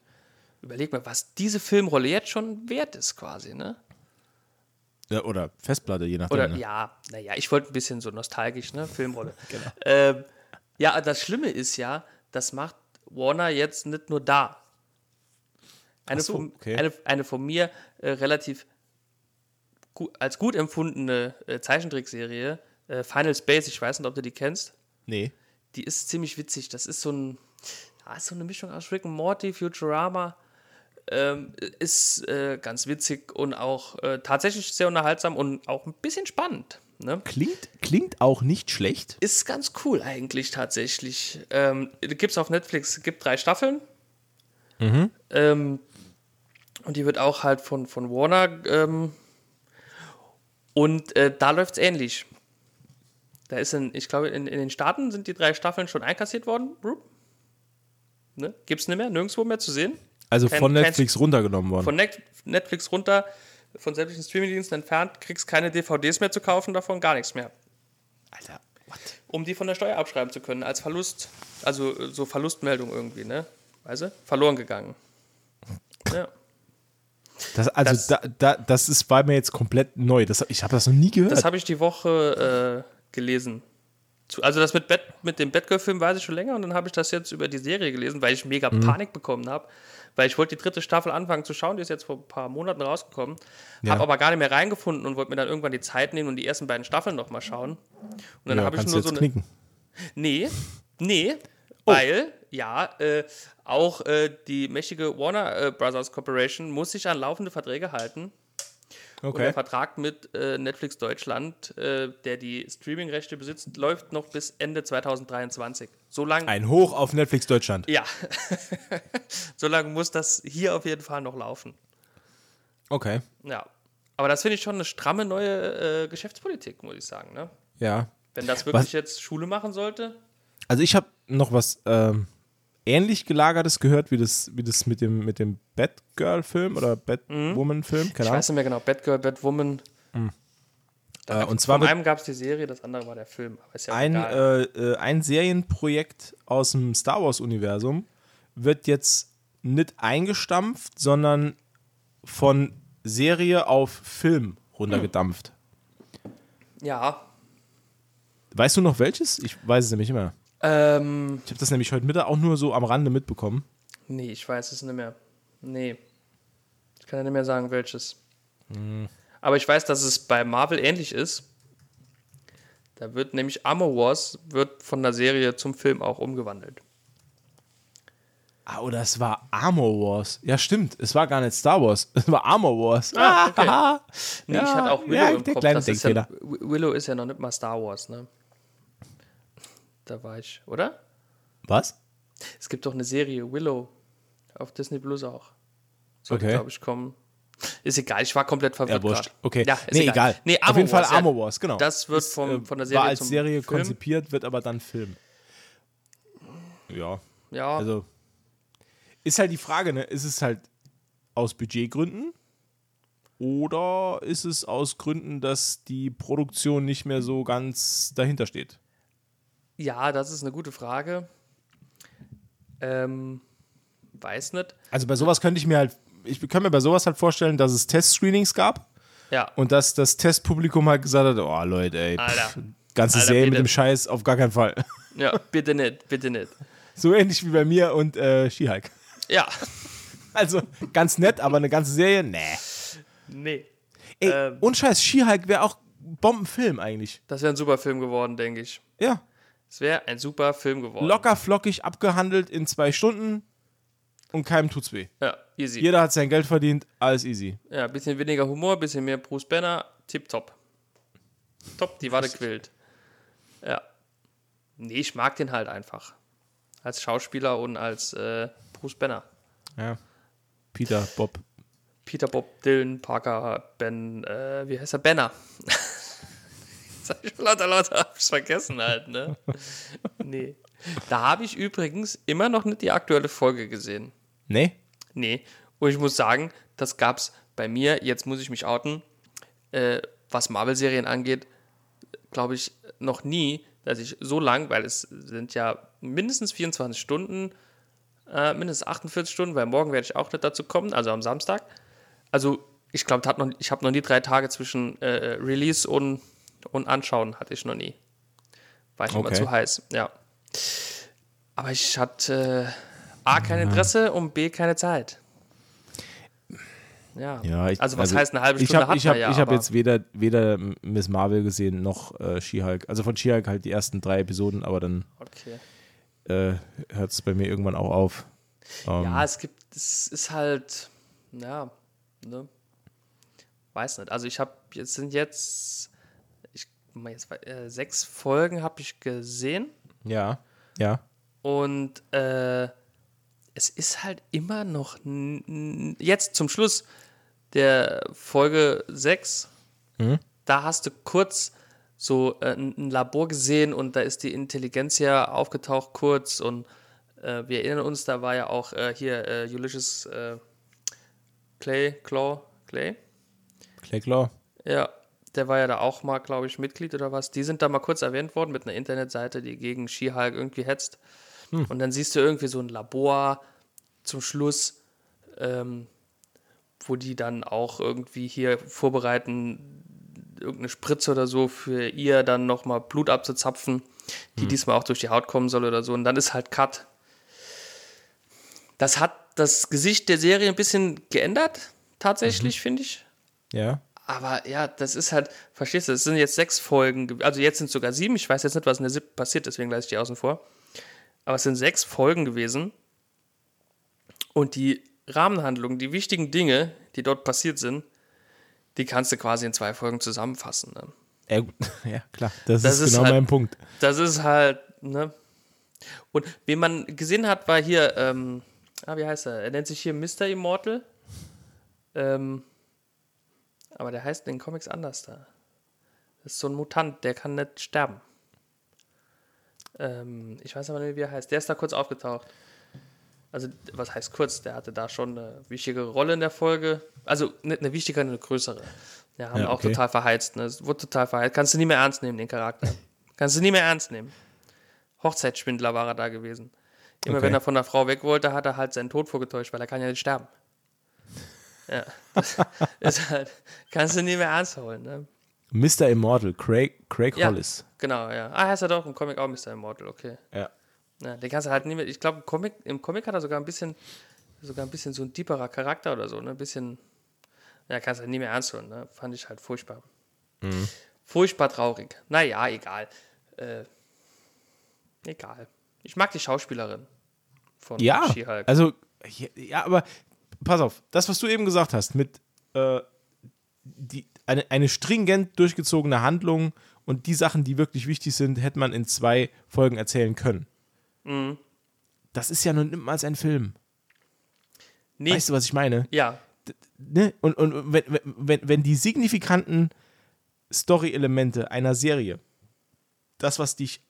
überleg mal, was diese Filmrolle jetzt schon wert ist, quasi, ne? Ja, oder Festplatte, je nachdem. Oder ne? ja, naja, ich wollte ein bisschen so nostalgisch, ne? Filmrolle. ähm, ja, das Schlimme ist ja, das macht Warner jetzt nicht nur da. Eine, so, von, okay. eine, eine von mir äh, relativ gu als gut empfundene äh, Zeichentrickserie, äh, Final Space, ich weiß nicht, ob du die kennst. Nee. Die ist ziemlich witzig. Das ist so ein, ja, ist so eine Mischung aus Rick and Morty, Futurama. Ähm, ist äh, ganz witzig und auch äh, tatsächlich sehr unterhaltsam und auch ein bisschen spannend. Ne? Klingt, klingt auch nicht schlecht. Ist ganz cool eigentlich tatsächlich. Ähm, Gibt es auf Netflix, gibt drei Staffeln. Ähm, und die wird auch halt von, von Warner. Ähm, und äh, da läuft es ähnlich. Da ist in, ich glaube, in, in den Staaten sind die drei Staffeln schon einkassiert worden. Ne? Gibt es nicht mehr, nirgendwo mehr zu sehen. Also Kein- von Netflix runtergenommen worden. Von Net Netflix runter, von sämtlichen Streamingdiensten entfernt, kriegst keine DVDs mehr zu kaufen davon, gar nichts mehr. Alter, what? um die von der Steuer abschreiben zu können, als Verlust, also äh, so Verlustmeldung irgendwie, ne? Weißt du? Verloren gegangen. Ja. Das, also Das- da, da, das ist, war mir jetzt komplett neu. Das, ich habe das noch nie gehört. Das habe ich die Woche äh, gelesen. Zu, also das mit, Bat, mit dem Batgirl-Film weiß ich schon länger und dann habe ich das jetzt über die Serie gelesen, weil ich mega Mhm. Panik bekommen habe. Weil ich wollte die dritte Staffel anfangen zu schauen, die ist jetzt vor ein paar Monaten rausgekommen. Ja. Habe aber gar nicht mehr reingefunden und wollte mir dann irgendwann die Zeit nehmen und die ersten beiden Staffeln nochmal schauen. Und dann ja, habe ich nur so eine. knicken. Nee, nee, Oh. weil, ja, äh, auch äh, die mächtige Warner äh, Brothers Corporation muss sich an laufende Verträge halten. Und der Okay. Vertrag mit äh, Netflix Deutschland, äh, der die Streaming-Rechte besitzt, läuft noch bis Ende 2023. So lange. Ein Hoch auf Netflix Deutschland. Ja. so lange muss das hier auf jeden Fall noch laufen. Okay. Ja. Aber das finde ich schon eine stramme neue äh, Geschäftspolitik, muss ich sagen. Ne? Ja. Wenn das wirklich Was- jetzt Schule machen sollte. Also ich habe noch was ähm, ähnlich gelagertes gehört, wie das, wie das mit dem, mit dem Batgirl-Film oder Batwoman-Film, Mhm. Ich weiß nicht mehr genau. Batgirl, Batwoman. Äh, und zwar Von einem gab es die Serie, das andere war der Film. Ja ein, äh, äh, ein Serienprojekt aus dem Star Wars-Universum wird jetzt nicht eingestampft, sondern von Serie auf Film runtergedampft. ja. Weißt du noch welches? Ich weiß es nämlich immer. Ähm, Ich habe das nämlich heute Mittag auch nur so am Rande mitbekommen. nee, ich weiß es nicht mehr. Nee. Ich kann ja nicht mehr sagen, welches. Hm. Aber ich weiß, dass es bei Marvel ähnlich ist. Da wird nämlich Armor Wars wird von der Serie zum Film auch umgewandelt. Ah, oder es war Armor Wars. Ja, stimmt. Es war gar nicht Star Wars. Es war Armor Wars. Ah, okay. Nee, Ja, ich hatte auch Willow ja, im der Kopf. kleine Das ist ja. Willow ist ja noch nicht mal Star Wars, ne? Da war ich, oder? Was? Es gibt doch eine Serie, Willow, auf Disney Plus auch. Sollte, Okay. glaube ich, kommen. Ist egal, ich war komplett verwirrt. Ja. Okay. Ja, ist nee, egal. Nee, Auf jeden Fall Wars. Armor Wars, genau. Das wird Ist, vom, äh, von der Serie War als Serie Film. konzipiert, wird aber dann Film. Ja, Ja, also Ist halt die Frage, ne? Ist es halt aus Budgetgründen? Oder ist es aus Gründen, dass die Produktion nicht mehr so ganz dahinter steht? Ja, das ist eine gute Frage. Ähm, weiß nicht. Also bei sowas könnte ich mir halt, ich kann mir bei sowas halt vorstellen, dass es Testscreenings gab Ja, und dass das Testpublikum halt gesagt hat, oh Leute, ey, pff, ganze Alter, Serie mit bitte. dem Scheiß, auf gar keinen Fall. ja, bitte nicht, bitte nicht. So ähnlich wie bei mir und äh, She-Hulk. Ja, Also ganz nett, aber eine ganze Serie, nee. nee. Ey, Ähm. und Scheiß, She-Hulk wäre auch Bombenfilm eigentlich. Das wäre ein super Film geworden, denke ich. Ja. Es wäre ein super Film geworden. Locker flockig abgehandelt in zwei Stunden und keinem tut's weh. Ja, easy. Jeder hat sein Geld verdient, alles easy. Ja, bisschen weniger Humor, bisschen mehr Bruce Banner, tipptopp. Top, die Wade quillt. Ja. Nee, ich mag den halt einfach. Als Schauspieler und als äh, Bruce Banner. Ja. Peter, Bob. Peter Bob Dylan, Parker, Ben, äh, wie heißt er? Banner. Sag ich lauter, lauter, hab ich's vergessen halt, ne? nee. Da habe ich übrigens immer noch nicht die aktuelle Folge gesehen. Nee? Nee. Und ich muss sagen, das gab's bei mir, jetzt muss ich mich outen, äh, was Marvel-Serien angeht, glaube ich, noch nie, dass ich so lang, weil es sind ja mindestens 24 Stunden, äh, mindestens 48 Stunden, weil morgen werde ich auch nicht dazu kommen, also am Samstag. Also ich glaube, ich habe noch nie drei Tage zwischen äh, Release und, und Anschauen, hatte ich noch nie. War ich immer Okay. zu heiß, ja. Aber ich hatte äh, A, kein Interesse und B, keine Zeit. Ja, Ja, ich, also was heißt eine halbe Stunde hab, ich man hab, ja, Ich habe aber- jetzt weder, weder Miss Marvel gesehen noch äh, She-Hulk. Also von She-Hulk halt die ersten drei Episoden, aber dann Okay. äh, hört es bei mir irgendwann auch auf. Ähm, Ja, es gibt, es ist halt, ja, ne? Weiß nicht. Also ich habe, jetzt sind jetzt, jetzt äh, sechs Folgen habe ich gesehen. Ja, ja. und äh, es ist halt immer noch jetzt zum Schluss der Folge 6, da hast du kurz so äh, ein ein Labor gesehen und da ist die Intelligenz ja aufgetaucht kurz und äh, wir erinnern uns, da war ja auch äh, hier äh, Ulysses äh, Clay, Claw, Clay, Clay Claw. ja, der war ja da auch mal, glaube ich, Mitglied oder was. Die sind da mal kurz erwähnt worden mit einer Internetseite, die gegen She-Hulk irgendwie hetzt. Und dann siehst du irgendwie so ein Labor zum Schluss, ähm, wo die dann auch irgendwie hier vorbereiten, irgendeine Spritze oder so für ihr dann nochmal Blut abzuzapfen, die diesmal auch durch die Haut kommen soll oder so. Und dann ist halt Cut. Das hat das Gesicht der Serie ein bisschen geändert, tatsächlich, finde ich. Ja. Aber ja, das ist halt, verstehst du, es sind jetzt sechs Folgen, also jetzt sind es sogar sieben, ich weiß jetzt nicht, was in der siebten passiert, deswegen lasse ich die außen vor. Aber es sind sechs Folgen gewesen und die Rahmenhandlungen, die wichtigen Dinge, die dort passiert sind, die kannst du quasi in zwei Folgen zusammenfassen. Ne? Ja, gut. ja, klar. Das, Das ist, ist genau halt- mein Punkt. Das ist halt, ne? Und wen man gesehen hat, war hier, ähm, ah, wie heißt er? Er nennt sich hier Mr. Immortal. Ähm, aber der heißt in den Comics anders da. Das ist so ein Mutant, der kann nicht sterben. Ähm, ich weiß aber nicht, wie er heißt. Der ist da kurz aufgetaucht. Also, was heißt kurz? Der hatte da schon eine wichtige Rolle in der Folge. Also, nicht eine wichtige, eine größere. Ja, haben Ja, auch okay. total verheizt. Ne? Es wurde total verheizt. Kannst du nie mehr ernst nehmen, den Charakter. Kannst du nie mehr ernst nehmen. Hochzeitsschwindler war er da gewesen. Immer Okay. wenn er von der Frau weg wollte, hat er halt seinen Tod vorgetäuscht, weil er kann ja nicht sterben. Ja, das ist halt, kannst du nie mehr ernst holen. Ne? Mr. Immortal, Craig, Craig Ja, Hollis. genau, ja. Ah, heißt er doch im Comic auch Mr. Immortal, okay. Ja. Ja, den kannst du halt nie mehr, ich glaube, im Comic, im Comic hat er sogar ein bisschen, sogar ein bisschen so ein deeperer Charakter oder so, ne? Ein bisschen, ja, kannst du halt nie mehr ernst holen, ne? Fand ich halt furchtbar. Furchtbar traurig. Naja, egal. Äh, egal. Ich mag die Schauspielerin von Ja, She-Hulk. also, ja, aber pass auf, das, was du eben gesagt hast, mit äh, die, eine, eine stringent durchgezogene Handlung und die Sachen, die wirklich wichtig sind, hätte man in zwei Folgen erzählen können. Mhm. Das ist ja nun niemals ein Film. nee, Weißt du, was ich meine? ja, Ne? Und, und wenn, wenn, wenn, wenn die signifikanten Story-Elemente einer Serie, das, was dich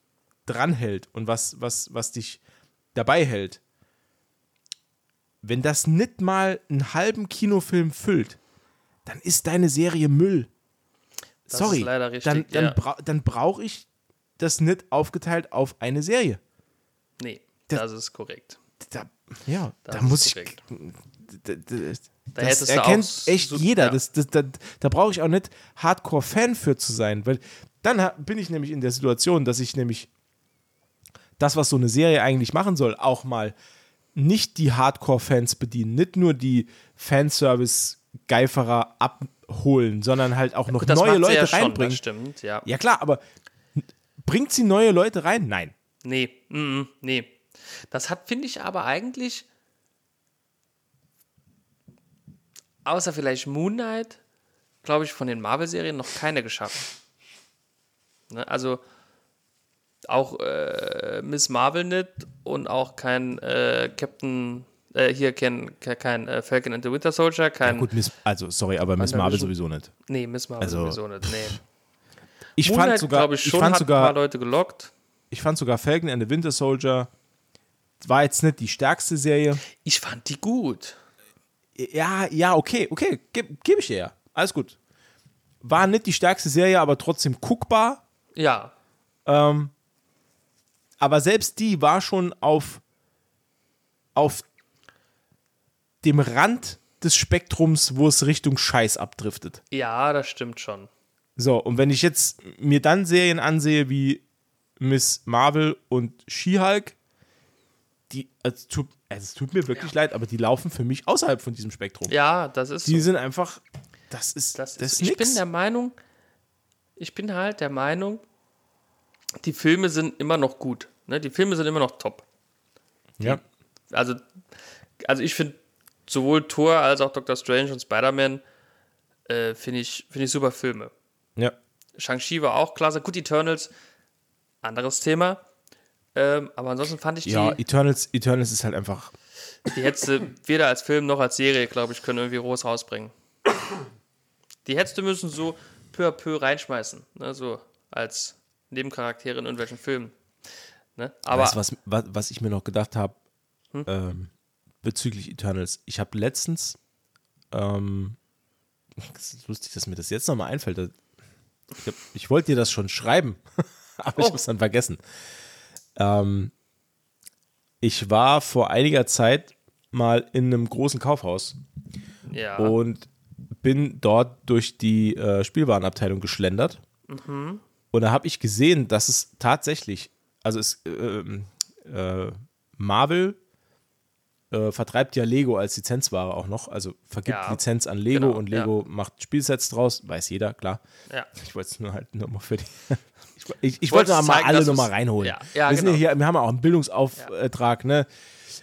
dranhält und was, was, was dich dabei hält, wenn das nicht mal einen halben Kinofilm füllt, dann ist deine Serie Müll. Das Sorry, ist leider richtig, dann, dann, ja. bra dann brauche ich das nicht aufgeteilt auf eine Serie. Nee, Das- das ist korrekt. Da, ja, Das da muss ich. korrekt. d- Da das hättest du erkennt echt so- jeder. ja. Das, das, da da brauche ich auch nicht Hardcore-Fan für zu sein, weil dann bin ich nämlich in der Situation, dass ich nämlich das, was so eine Serie eigentlich machen soll, auch mal nicht die Hardcore-Fans bedienen, nicht nur die Fanservice-Geiferer abholen, sondern halt auch noch das neue Leute ja schon, reinbringen. Das stimmt, ja. Ja klar, aber bringt sie neue Leute rein? Nein. Nee, mm, mm, nee. Das hat, finde ich, aber eigentlich, außer vielleicht Moon Knight, glaube ich, von den Marvel-Serien noch keine geschaffen. Ne? Also auch äh, Miss Marvel nicht und auch kein äh, Captain, äh, hier kein, kein, äh, Falcon and the Winter Soldier, kein. Gut, Miss, also sorry, aber Miss Marvel sowieso nicht. nee, Miss Marvel also- sowieso nicht. Nee. Ich Moon fand sogar, ich, ich schon fand hat ein paar sogar, Leute gelockt. ich fand sogar Falcon and the Winter Soldier war jetzt nicht die stärkste Serie. Ich fand die gut. Ja, ja, okay, okay, gebe geb ich dir ja. Alles gut. War nicht die stärkste Serie, aber trotzdem guckbar. Ja, Aber selbst die war schon auf, auf dem Rand des Spektrums, wo es Richtung Scheiß abdriftet. ja, das stimmt schon. So, und wenn ich jetzt mir dann Serien ansehe wie Miss Marvel und She-Hulk, die, also, es tut, also es tut mir wirklich leid, aber die laufen für mich außerhalb von diesem Spektrum. Ja, das ist Die so. sind einfach, das ist, Das das ist, ist ich bin der Meinung, ich bin halt der Meinung, die Filme sind immer noch gut. Ne? Die Filme sind immer noch top. ja. Also, also ich finde sowohl Thor als auch Doctor Strange und Spider-Man äh, finde ich, find ich super Filme. ja. Shang-Chi war auch klasse. Gut, Eternals, anderes Thema. Ähm, aber ansonsten fand ich die, Ja, Eternals, Eternals ist halt einfach, die hättest du weder als Film noch als Serie, glaube ich, können irgendwie groß rausbringen. Die hättest du müssen so peu à peu reinschmeißen, ne? so als Nebencharaktere in irgendwelchen Filmen. Ne? Aber weißt was, was, was ich mir noch gedacht habe Hm? ähm, bezüglich Eternals? Ich habe letztens, ähm, es ist lustig, dass mir das jetzt nochmal einfällt. Ich, hab, ich wollte dir das schon schreiben, aber ich Oh. muss dann vergessen. Ähm, ich war vor einiger Zeit mal in einem großen Kaufhaus ja, und bin dort durch die äh, Spielwarenabteilung geschlendert. Und da habe ich gesehen, dass es tatsächlich, also es, ähm, äh, Marvel äh, vertreibt ja Lego als Lizenzware auch noch, also vergibt Ja, Lizenz an Lego genau, und Lego macht Spielsets draus, weiß jeder, klar. ja. Ich wollte es nur halt nur mal für die. Ich, ich, ich wollte mal zeigen, alle nochmal reinholen. Ja, ja, wir, sind ja genau. hier, wir haben ja auch einen Bildungsauftrag, ne?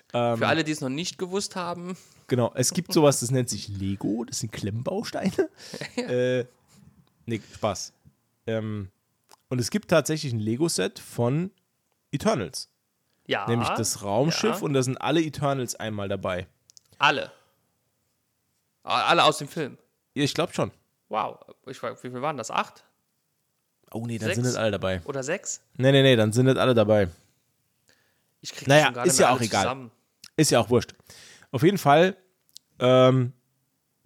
Für alle, die es noch nicht gewusst haben, Genau, es gibt sowas, das nennt sich Lego, das sind Klemmbausteine. äh, nee, Spaß. Ähm, und es gibt tatsächlich ein Lego-Set von Eternals. ja. Nämlich das Raumschiff ja. und da sind alle Eternals einmal dabei. Alle. Alle aus dem Film. Ja, Ich glaube schon. Wow. Ich, weiß, wie viel waren das? Acht? Oh nee, dann Sechs? sind nicht alle dabei. Oder sechs? Nee, nee, nee, dann sind nicht alle dabei. Ich krieg Naja, schon gar ist nicht ja auch egal. Zusammen. Ist ja auch wurscht. Auf jeden Fall ähm,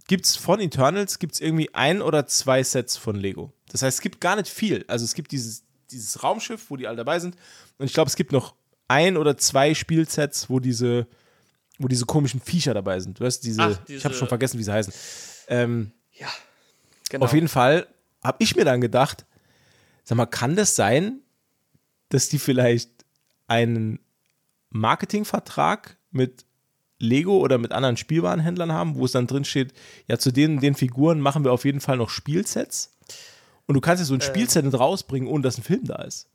gibt es von Eternals gibt's irgendwie ein oder zwei Sets von Lego. Das heißt, es gibt gar nicht viel. Also es gibt dieses, dieses Raumschiff, wo die alle dabei sind. Und ich glaube, es gibt noch ein oder zwei Spielsets, wo diese, wo diese komischen Viecher dabei sind. Du weißt, diese, Ach, ich habe diese- schon vergessen, wie sie heißen. Ähm, Ja. Genau. Auf jeden Fall habe ich mir dann gedacht, sag mal, kann das sein, dass die vielleicht einen Marketingvertrag mit Lego oder mit anderen Spielwarenhändlern haben, wo es dann drin steht, ja, zu den, den Figuren machen wir auf jeden Fall noch Spielsets. Und du kannst ja so ein Ähm. Spielset nicht rausbringen, ohne dass ein Film da ist.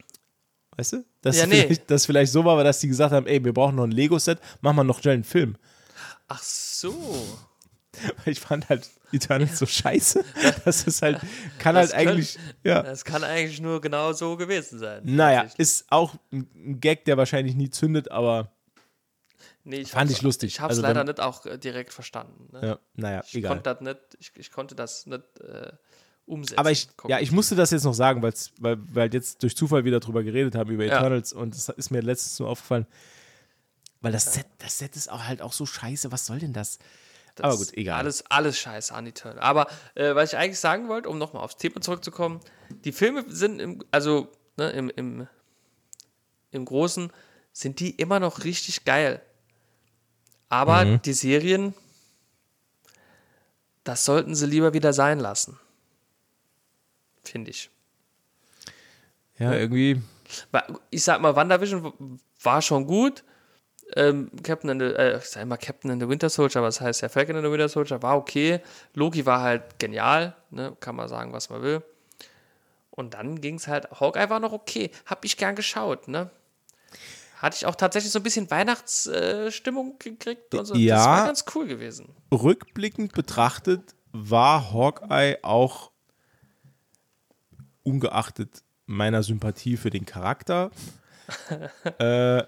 Weißt du? Dass Ja, nee. vielleicht, dass vielleicht so war, dass die gesagt haben, ey, wir brauchen noch ein Lego-Set, machen wir noch schnell einen Film. Ach so. Ich fand halt Eternals so scheiße. Das ist halt, kann Das halt eigentlich, können- ja. Das kann eigentlich nur genau so gewesen sein. Naja, ist auch ein Gag, der wahrscheinlich nie zündet, aber nee, ich fand hab's- ich lustig. Ich habe es Also leider wenn- nicht auch äh, direkt verstanden. Ne? ja, naja, ich, egal. Konnte das nicht, ich, ich konnte das nicht äh, umsetzen. Aber ich, ja, ich musste das jetzt noch sagen, weil wir halt jetzt durch Zufall wieder drüber geredet haben, über Ja. Eternals und das ist mir letztens nur aufgefallen. Weil das Set, das Set ist auch halt auch so scheiße. Was soll denn das? Das Aber gut, egal. Alles, alles scheiße an Eternal. Aber äh, was ich eigentlich sagen wollte, um nochmal aufs Thema zurückzukommen, die Filme sind, im, also ne, im, im, im Großen, sind die immer noch richtig geil. Aber Mhm. die Serien, das sollten sie lieber wieder sein lassen. Finde ich. Ja, irgendwie. Ich sag mal, WandaVision war schon gut. Ähm, Captain in the, äh, ich sag immer Captain in the Winter Soldier, aber das heißt ja Falcon in the Winter Soldier, war okay. Loki war halt genial, ne? kann man sagen, was man will. Und dann ging es halt, Hawkeye war noch okay, hab ich gern geschaut, ne? Hatte ich auch tatsächlich so ein bisschen Weihnachtsstimmung gekriegt und so. Das Ja. war ganz cool gewesen. Rückblickend betrachtet war Hawkeye auch ungeachtet meiner Sympathie für den Charakter, äh,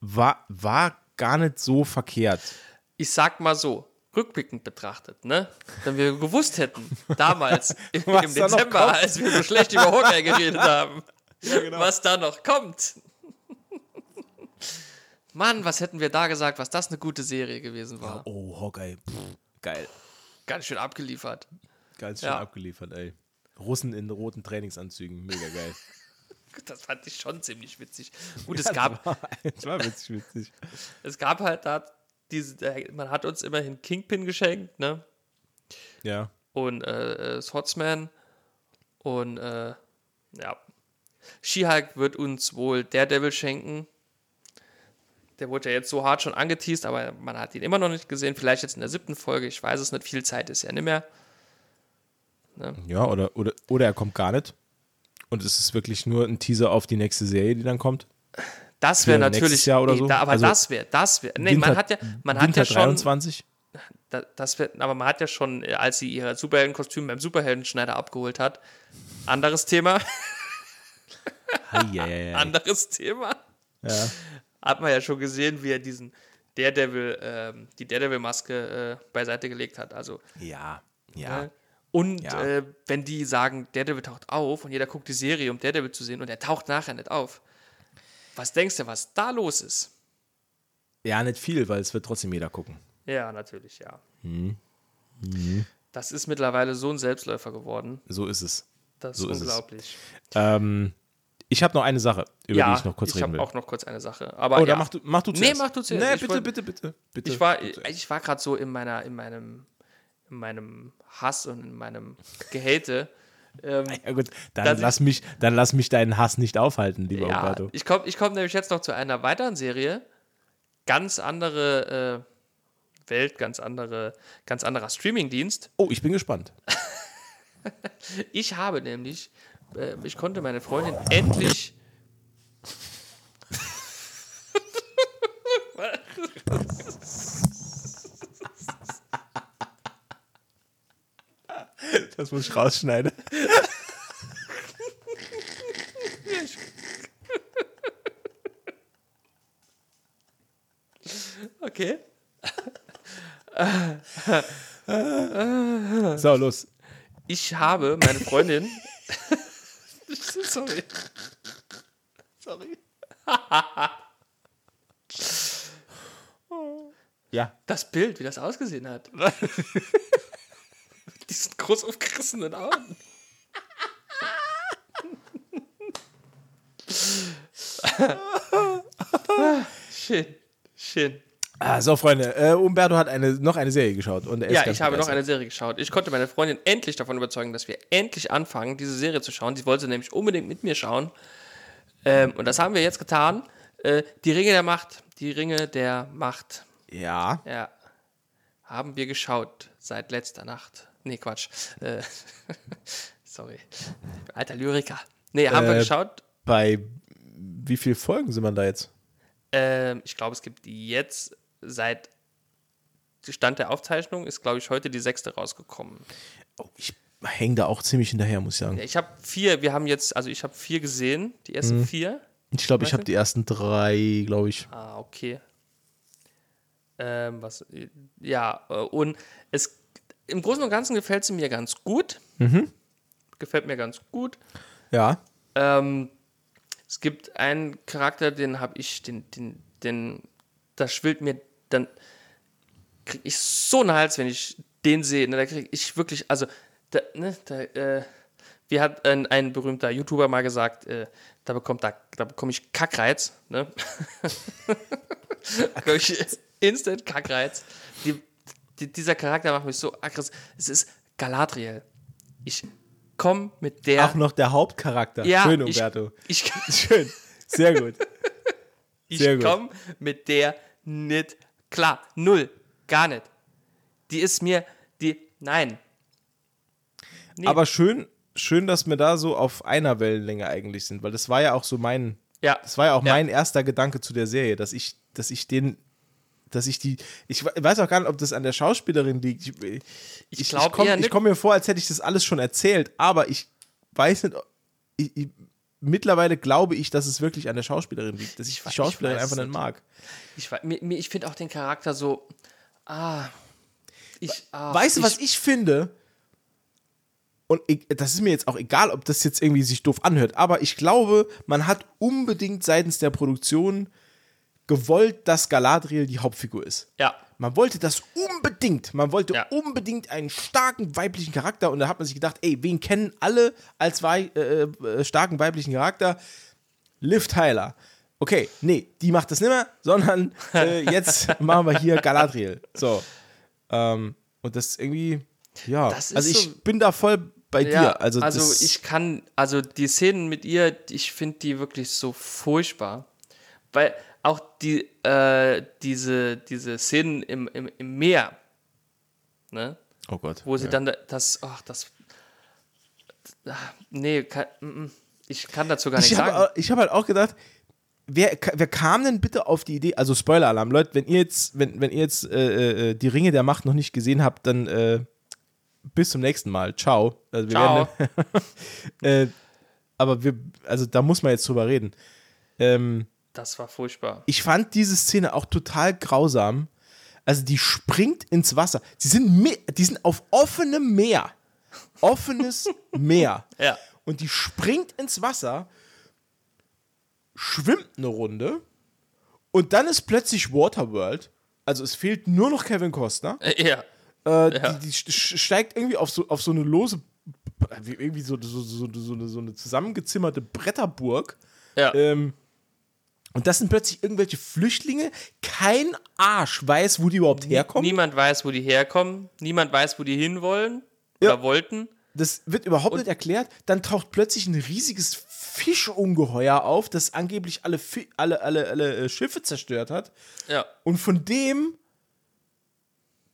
war, war gar nicht so verkehrt. Ich sag mal so, rückblickend betrachtet, ne? Wenn wir gewusst hätten, damals im, im Dezember, als wir so schlecht über Hawkeye geredet haben, genau. was da noch kommt. Mann, was hätten wir da gesagt, was das eine gute Serie gewesen war. Oh, Hawkeye, pff, geil. Ganz schön abgeliefert. Ganz schön Ja. abgeliefert, ey. Russen in roten Trainingsanzügen, mega geil. Das fand ich schon ziemlich witzig. Gut, es gab, Das war witzig, witzig. es gab halt da diese, man hat uns immerhin Kingpin geschenkt, ne? Ja. und äh, äh, Swordsman und äh, ja. She-Hulk wird uns wohl Daredevil schenken. Der wurde ja jetzt so hart schon angeteased, aber man hat ihn immer noch nicht gesehen. Vielleicht jetzt in der siebten Folge, ich weiß es nicht. Viel Zeit ist ja nicht mehr. Ja, oder, oder, oder er kommt gar nicht. Und es ist wirklich nur ein Teaser auf die nächste Serie, die dann kommt. Das wäre natürlich. Jahr oder nee, so? Da, aber Also das wäre, das wäre. Nee, Winter- man hat ja, man hat Winter ja schon. 23. Da, das wär, aber man hat ja schon, äh, als sie ihr Superheldenkostüm beim Superheldenschneider abgeholt hat, anderes Thema, anderes Thema. Ja. hat man ja schon gesehen, wie er diesen Daredevil, ähm, die Daredevil-Maske äh, beiseite gelegt hat. Also, Ja, ja. äh, und Ja. äh, wenn die sagen, Daredevil taucht auf und jeder guckt die Serie, um Daredevil zu sehen und er taucht nachher nicht auf. Was denkst du, was da los ist? Ja, nicht viel, weil es wird trotzdem jeder gucken. Ja, natürlich, ja. Mhm. Das ist mittlerweile so ein Selbstläufer geworden. So ist es. Das So ist ist es. unglaublich. Ähm, ich habe noch eine Sache, über ja, die ich noch kurz ich reden habe will. auch noch kurz eine Sache. Aber oh, ja. mach du, mach du Nee, zuerst. mach du zuerst. Nee, Ich bitte, wollt- bitte, bitte, bitte. Ich war, bitte. ich war gerade so in meiner, in meinem, in meinem Hass und in meinem Gehate. Ähm, Ja gut, dann dass ich- lass, mich, dann lass mich deinen Hass nicht aufhalten, lieber ja, Umberto. ich komme ich komm nämlich jetzt noch zu einer weiteren Serie. Ganz andere äh, Welt, ganz andere, ganz anderer Streamingdienst. Oh, ich bin gespannt. Ich habe nämlich, äh, ich konnte meine Freundin endlich. Das muss ich rausschneiden. Okay. So, los. Ich habe meine Freundin. Sorry. Sorry. Ja. Das Bild, wie das ausgesehen hat. Diesen groß aufgerissenen Augen. schön, schön. Ah, so, Freunde, äh, Umberto hat eine, noch eine Serie geschaut. Und er ist Ja, ich habe noch eine Serie geschaut. Ich konnte meine Freundin endlich davon überzeugen, dass wir endlich anfangen, diese Serie zu schauen. Sie wollte nämlich unbedingt mit mir schauen. Ähm, und das haben wir jetzt getan. Äh, die Ringe der Macht. Die Ringe der Macht. Ja. Ja. Haben wir geschaut seit letzter Nacht. Nee, Quatsch. Äh, sorry. Alter Lyriker. Nee, haben wir Äh, geschaut. Bei wie viele Folgen sind wir da jetzt? Ähm, ich glaube, es gibt jetzt seit Stand der Aufzeichnung ist, glaube ich, heute die sechste rausgekommen. Oh, ich hänge da auch ziemlich hinterher, muss ich sagen. Ich habe vier, wir haben jetzt, also ich habe vier gesehen, die ersten Mhm. vier. Ich glaube, ich habe die ersten drei, glaube ich. Ah, okay. Ähm, was, ja, äh, und es, im Großen und Ganzen gefällt sie mir ganz gut. Mhm. Gefällt mir ganz gut. Ja. Ähm, es gibt einen Charakter, den habe ich, den, den, den da schwillt mir, dann krieg ich so einen Hals, wenn ich den sehe. Ne, da krieg ich wirklich, also, da, ne, da, äh, wie hat ein, ein berühmter YouTuber mal gesagt, äh, da bekommt da, da bekomme ich Kackreiz, ne? Instant Kackreiz. Die, die, dieser Charakter macht mich so aggressiv. Es ist Galadriel. Ich komme mit der. Auch noch der Hauptcharakter. Ja, Schön, ich- Umberto. ich, Schön. Sehr gut. Sehr ich komme mit der nicht klar. Null. Gar nicht. Die ist mir, die, nein. Nee. Aber schön, schön, dass wir da so auf einer Wellenlänge eigentlich sind, weil das war ja auch so mein, Ja. das war ja auch Ja. mein erster Gedanke zu der Serie, dass ich, dass ich den, dass ich die, ich we- weiß auch gar nicht, ob das an der Schauspielerin liegt. Ich, ich, ich, glaub komm- eher ich komme mir vor, als hätte ich das alles schon erzählt, aber ich weiß nicht, ich, ich, mittlerweile glaube ich, dass es wirklich an der Schauspielerin liegt, dass ich, die Schauspielerin einfach nicht mag. Ich, ich finde auch den Charakter so, ah, ich, ah, Weißt du, was ich finde? Und ich, das ist mir jetzt auch egal, ob das jetzt irgendwie sich doof anhört, aber ich glaube, man hat unbedingt seitens der Produktion gewollt, dass Galadriel die Hauptfigur ist. Ja, Man wollte das unbedingt. Man wollte Ja. unbedingt einen starken weiblichen Charakter und da hat man sich gedacht, ey, wen kennen alle als wei äh, äh, starken weiblichen Charakter? Liv Tyler. Okay, nee, die macht das nicht mehr, sondern äh, jetzt machen wir hier Galadriel. So. Ähm, und das ist irgendwie, ja. Das ist also ich so- bin da voll bei ja, dir. Also, also ich kann, also die Szenen mit ihr, ich finde die wirklich so furchtbar. Weil auch die, äh, diese, diese Szenen im, im, im Meer, ne? Oh Gott. Wo sie ja. dann da- das, ach, das, nee, kann, mm, mm. ich kann dazu gar nicht ich sagen. habe hab halt auch gedacht, wer, wer kam denn bitte auf die Idee, also Spoiler-Alarm, Leute, wenn ihr jetzt, wenn, wenn ihr jetzt äh, äh, die Ringe der Macht noch nicht gesehen habt, dann äh, bis zum nächsten Mal. Ciao. Also wir Ciao. Werden, äh, aber wir, also da muss man jetzt drüber reden. Ähm, Das war furchtbar. ich fand diese Szene auch total grausam. Also die springt ins Wasser. Sie sind, die sind auf offenem Meer. Offenes Meer. Ja. Und die springt ins Wasser, schwimmt eine Runde und dann ist plötzlich Waterworld. Also es fehlt nur noch Kevin Costner. Äh, ja. Äh, Ja. die, die steigt irgendwie auf so, auf so eine lose, wie- irgendwie so, so, so, so, eine, so eine zusammengezimmerte Bretterburg. Ja. Ähm, und das sind plötzlich irgendwelche Flüchtlinge. Kein Arsch weiß, wo die überhaupt herkommen. Niemand weiß, wo die herkommen. Niemand weiß, wo die hinwollen Ja. oder wollten. Das wird überhaupt nicht erklärt. Dann taucht plötzlich ein riesiges Fischungeheuer auf, das angeblich alle, alle, alle, alle äh, Schiffe zerstört hat. Ja. Und von dem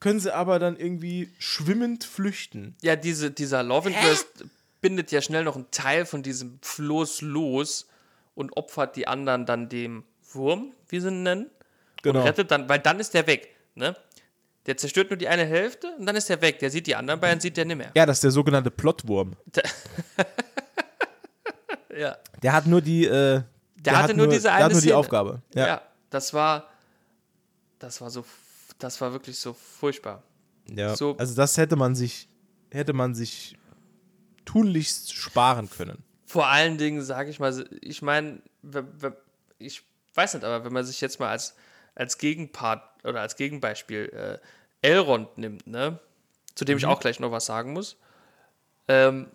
können sie aber dann irgendwie schwimmend flüchten. Ja, diese, dieser Love Interest bindet ja schnell noch einen Teil von diesem Floß los und opfert die anderen dann dem Wurm, wie sie ihn nennen. Genau. Und rettet dann, weil dann ist der weg. Ne? Der zerstört nur die eine Hälfte und dann ist der weg. Der sieht die anderen beiden, sieht der nicht mehr. Ja, das ist der sogenannte Plotwurm. Ja. Der hat nur die. Äh, der, hatte hat nur diese der eine hat nur die Szene. Aufgabe. Ja. Ja. das war. Das war so. Das war wirklich so furchtbar. ja. So- Also das hätte man sich, hätte man sich tunlichst sparen können. Vor allen Dingen, sage ich mal, ich meine, ich weiß nicht, aber wenn man sich jetzt mal als, als Gegenpart oder als Gegenbeispiel äh, Elrond nimmt, ne, zu dem ich auch gleich noch was sagen muss, ähm,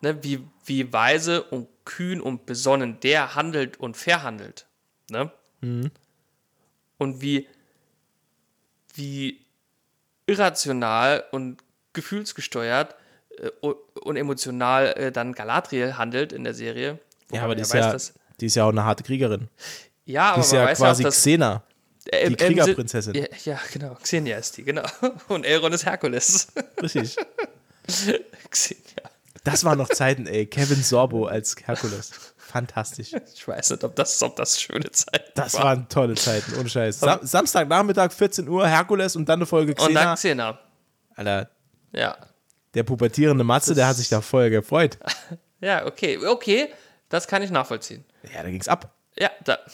ne, wie, wie weise und kühn und besonnen der handelt und verhandelt, ne? Und wie, wie irrational und gefühlsgesteuert äh, u- und emotional äh, dann Galadriel handelt in der Serie. Ja, aber die ist ja, dass- die ist ja auch eine harte Kriegerin. ja, aber Die ist man ja weiß quasi ja Xena. äh, die im Kriegerprinzessin. Ja, ja, genau. Xenia ist die, genau. Und Elrond ist Herkules. Richtig. Xenia. Das waren noch Zeiten, ey. Kevin Sorbo als Herkules. Fantastisch. Ich weiß nicht, ob das, ob das schöne Zeiten Das waren tolle Zeiten, ohne Scheiß. Sam Samstagnachmittag, 14 Uhr, Herkules und dann eine Folge Und dann Xena. Xena. Alter, Ja. Der pubertierende Matze, der hat sich da voll gefreut. Ja, okay. Okay, das kann ich nachvollziehen. Ja, da ging's ab. Ja, da.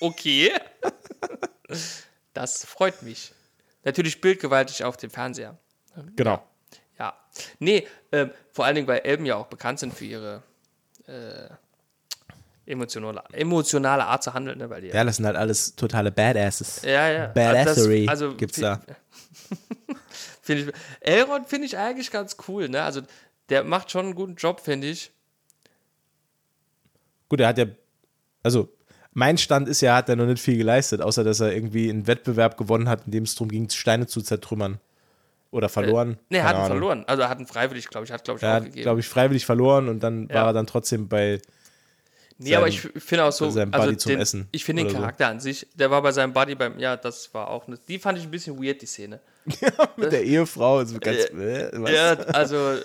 Okay. Das freut mich. Natürlich bildgewaltig auf dem Fernseher. Genau. Ja. Nee, ähm, vor allen Dingen, weil Elben ja auch bekannt sind für ihre äh, emotionale, emotionale Art zu handeln, ne? Weil die, Ja, das sind halt alles totale Badasses. ja, ja. Badassery Das- also, gibt's da. Finde ich. Elrond finde ich eigentlich ganz cool, ne? Also der macht schon einen guten Job, finde ich. Gut, er hat ja, also mein Stand ist ja, er hat ja noch nicht viel geleistet, außer dass er irgendwie einen Wettbewerb gewonnen hat, in dem es darum ging, Steine zu zertrümmern. Oder verloren. Ne, er hat ihn verloren. Also er hat ihn freiwillig, glaube ich, hat, glaube ich, Er hat, glaube ich, freiwillig verloren und dann Ja. war er dann trotzdem bei. nee, aber seinem- ich finde auch so, also Buddy zum den, Essen ich finde den oder so. Charakter an sich, der war bei seinem Buddy beim, ja, das war auch, eine, die fand ich ein bisschen weird, die Szene. mit der Ehefrau. Also ganz, äh? Ja, also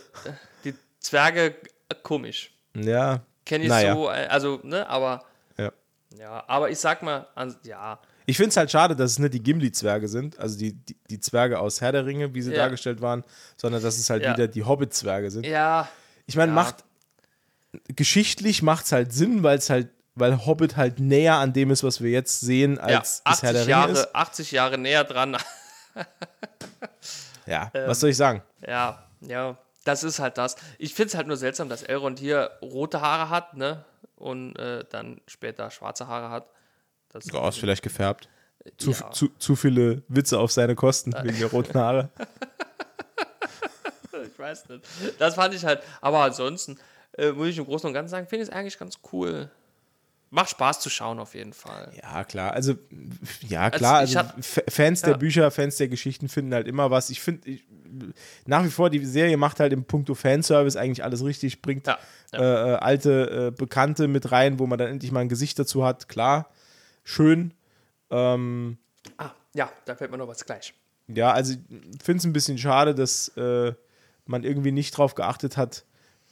die Zwerge, komisch. ja. Kenne ich naja. so, also, ne, aber, Ja. ja, aber ich sag mal, an, ja, Ich finde es halt schade, dass es nicht die Gimli-Zwerge sind, also die, die, die Zwerge aus Herr der Ringe, wie sie Ja. dargestellt waren, sondern dass es halt Ja. wieder die Hobbit-Zwerge sind. ja, Ich meine, Ja. macht geschichtlich macht es halt Sinn, weil es halt, weil Hobbit halt näher an dem ist, was wir jetzt sehen, ja, als Herr 80 der Ringe Jahre, ist. 80 Jahre näher dran, Ja, Ähm, was soll ich sagen? ja, ja, das ist halt das. Ich finde es halt nur seltsam, dass Elrond hier rote Haare hat, ne, und äh, dann später schwarze Haare hat. Das, Ja, ist vielleicht gefärbt. Zu, Ja. zu, zu viele Witze auf seine Kosten wegen der roten Haare. ich weiß nicht. Das fand ich halt. Aber ansonsten äh, muss ich im Großen und Ganzen sagen, finde ich es eigentlich ganz cool. Macht Spaß zu schauen auf jeden Fall. Ja, klar. Also, ja, klar. ich Also, hab- Fans der ja. Bücher, Fans der Geschichten finden halt immer was. Ich finde, nach wie vor, die Serie macht halt im Puncto Fanservice eigentlich alles richtig, bringt Ja, Äh, äh, alte äh, Bekannte mit rein, wo man dann endlich mal ein Gesicht dazu hat. Klar, schön. Ähm, Ah, ja, da fällt mir noch was gleich. ja, also ich finde es ein bisschen schade, dass äh, man irgendwie nicht drauf geachtet hat,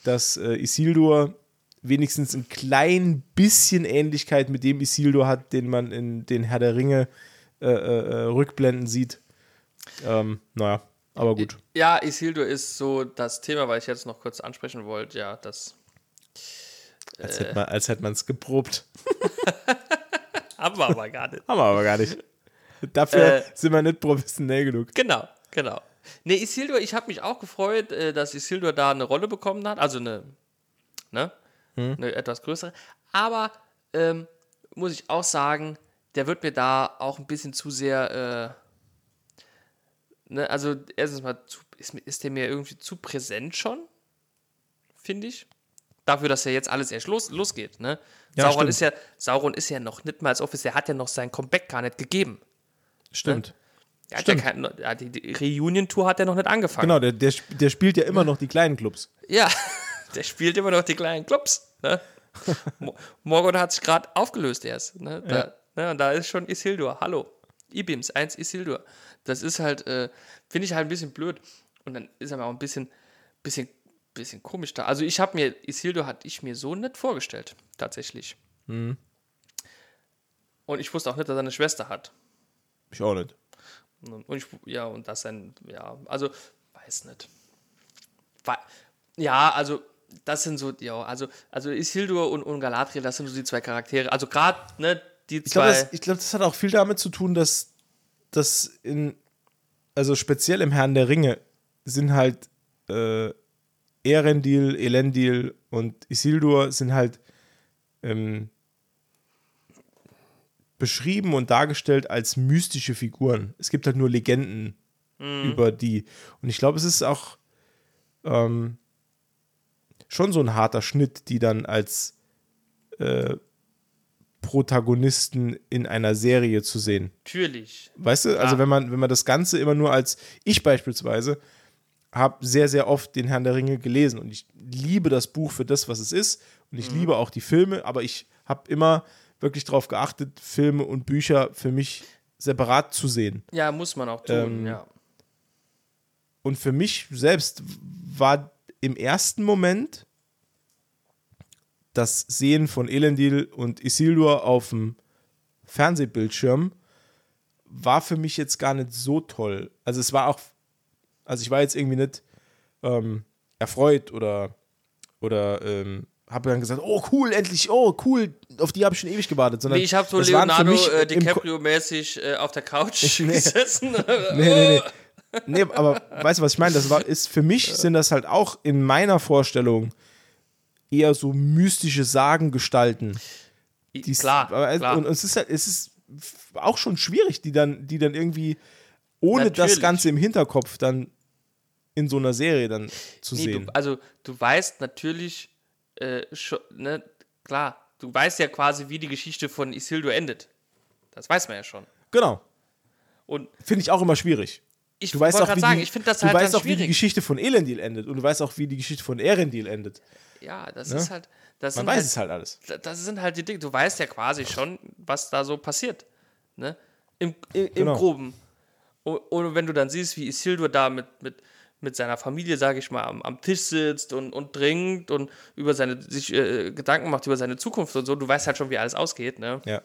dass äh, Isildur wenigstens ein klein bisschen Ähnlichkeit mit dem Isildur hat, den man in den Herr der Ringe äh, äh, äh, Rückblenden sieht. Ähm, naja, aber gut. Ja, Isildur ist so das Thema, weil ich jetzt noch kurz ansprechen wollte. Ja, das Als hätte man es als hätte man's geprobt. haben wir aber gar nicht. Haben wir aber gar nicht. Dafür Äh, sind wir nicht professionell genug. Genau, genau. Ne, Isildur, ich habe mich auch gefreut, äh, dass Isildur da eine Rolle bekommen hat, also eine, ne, eine etwas größere. Aber ähm, muss ich auch sagen, der wird mir da auch ein bisschen zu sehr, äh, ne, also erstens mal, zu, ist, ist der mir irgendwie zu präsent schon, finde ich. Dafür, dass ja jetzt alles erst los, losgeht, ne? Ja, Sauron, stimmt. ist ja, Sauron ist ja noch nicht mal als Office, der hat ja noch sein Comeback gar nicht gegeben. Stimmt. Er hat ja Stimmt. kein, die, Reunion-Tour hat er noch nicht angefangen. Genau, der, der, der spielt ja immer noch die kleinen Clubs. Ja, der spielt immer noch die kleinen Clubs. Ne? Mo- Morgoth hat sich gerade aufgelöst erst. Ne? Da, ne? Und da ist schon Isildur. Hallo. Ibims, 1 Isildur. Das ist halt, äh, finde ich halt ein bisschen blöd. Und dann ist er mir auch ein bisschen, bisschen, bisschen komisch da. Also ich habe mir, Isildur hatte ich mir so nicht vorgestellt, tatsächlich. Und ich wusste auch nicht, dass er eine Schwester hat. Ich auch nicht. Und ich, ja, und das dann, ja, also, weiß nicht. Ja, also, das sind so, ja, also, also Isildur und, und Galadriel, das sind so die zwei Charaktere. Also gerade, ne, die Ich glaube, zwei. das, ich glaub, das hat auch viel damit zu tun, dass das in, also speziell im Herrn der Ringe, sind halt äh, Erendil, Elendil und Isildur sind halt ähm, beschrieben und dargestellt als mystische Figuren. Es gibt halt nur Legenden über die. Und ich glaube, es ist auch ähm, schon so ein harter Schnitt, die dann als äh, Protagonisten in einer Serie zu sehen. natürlich. Weißt du, also Ja. wenn man, wenn man das Ganze immer nur als, ich beispielsweise, habe sehr, sehr oft den Herrn der Ringe gelesen und ich liebe das Buch für das, was es ist und ich liebe auch die Filme, aber ich habe immer wirklich darauf geachtet, Filme und Bücher für mich separat zu sehen. Ja, muss man auch tun, Ähm, ja. Und für mich selbst war im ersten Moment das Sehen von Elendil und Isildur auf dem Fernsehbildschirm war für mich jetzt gar nicht so toll. Also es war auch, also ich war jetzt irgendwie nicht ähm, erfreut oder oder ähm, habe dann gesagt, oh cool, endlich, oh cool, auf die habe ich schon ewig gewartet. Sondern Nee, ich habe so Leonardo äh, DiCaprio-mäßig äh, auf der Couch Nee. gesessen. nee, nee, nee. Nee, aber weißt du, was ich meine? Das war, ist, für mich sind das halt auch in meiner Vorstellung eher so mystische Sagengestalten. Die es- klar, aber es- klar. Und es ist halt, es ist auch schon schwierig, die dann, die dann irgendwie ohne das Natürlich. Ganze im Hinterkopf dann in so einer Serie dann zu Nee, sehen. du, also du weißt natürlich, äh, schon, ne, klar, du weißt ja quasi, wie die Geschichte von Isildur endet. Das weiß man ja schon. genau. Und Finde ich auch immer schwierig. Ich Du weißt wollte auch, gerade wie sagen, die, ich finde das du halt weißt auch, wie die schwierig. Geschichte von Elendil endet und du weißt auch, wie die Geschichte von Erendil endet. Ja, das Ne? ist halt, das Man sind weiß halt, es halt alles. da- das sind halt die Dinge. Du weißt ja quasi schon, was da so passiert. Ne? Im, im, im Genau. Groben. Und, und wenn du dann siehst, wie Isildur da mit, mit, mit seiner Familie, sage ich mal, am, am Tisch sitzt und, und trinkt und über seine, sich äh, Gedanken macht über seine Zukunft und so, du weißt halt schon, wie alles ausgeht. Ne? Ja.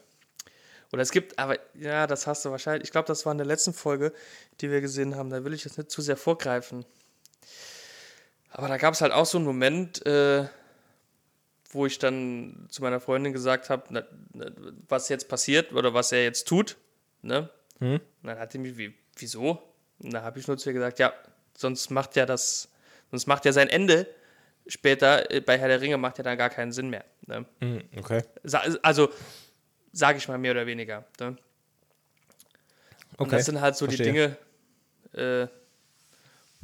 Oder es gibt, aber ja, das hast du wahrscheinlich. Ich glaube, das war in der letzten Folge, die wir gesehen haben. Da will ich jetzt nicht zu sehr vorgreifen. Aber da gab es halt auch so einen Moment, äh, wo ich dann zu meiner Freundin gesagt habe, was jetzt passiert oder was er jetzt tut. Ne? Und dann hat die mich, wie, wieso? Und da habe ich nur zu ihr gesagt, ja, sonst macht ja das, sonst macht ja sein Ende später äh, bei Herr der Ringe macht ja dann gar keinen Sinn mehr. Ne? Mhm, Okay. Also, sage ich mal mehr oder weniger. Ne? Und Okay. das sind halt so die Verstehe. Dinge, äh,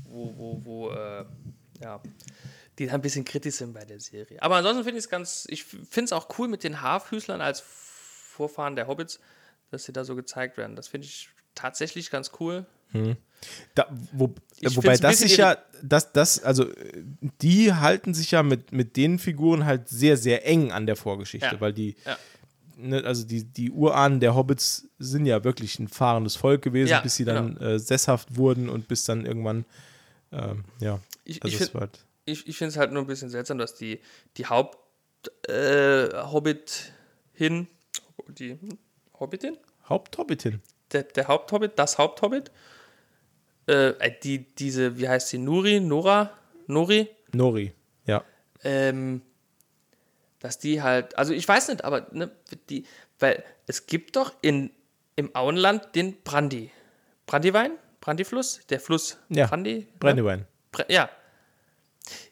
wo, wo, wo, äh, ja, die ein bisschen kritisch sind bei der Serie. Aber ansonsten finde ich es ganz, ich finde es auch cool mit den Haarfüßlern als Vorfahren der Hobbits, dass sie da so gezeigt werden. Das finde ich tatsächlich ganz cool. Da, wo, wobei das sich ja, das, das, also die halten sich ja mit, mit den Figuren halt sehr, sehr eng an der Vorgeschichte, Ja. weil die, Ja. Ne, also die, die Urahnen der Hobbits sind ja wirklich ein fahrendes Volk gewesen, Ja, bis sie dann äh, sesshaft wurden und bis dann irgendwann, ähm, ja, Ich, also ich finde halt, ich, ich es halt nur ein bisschen seltsam, dass die, die Haupt äh, Hobbit hin, die Hobbitin? Haupthobbitin. Der, der Haupthobbit, das Haupthobbit, äh, die, diese, wie heißt sie, Nuri, Nora, Nori, Nori, ja. ähm, dass die halt, also ich weiß nicht, aber ne, die, weil es gibt doch in, im Auenland den Brandi. Brandiwein? Brandifluss? Der Fluss Ja, Brandi? Brandywein. Bre- Ja.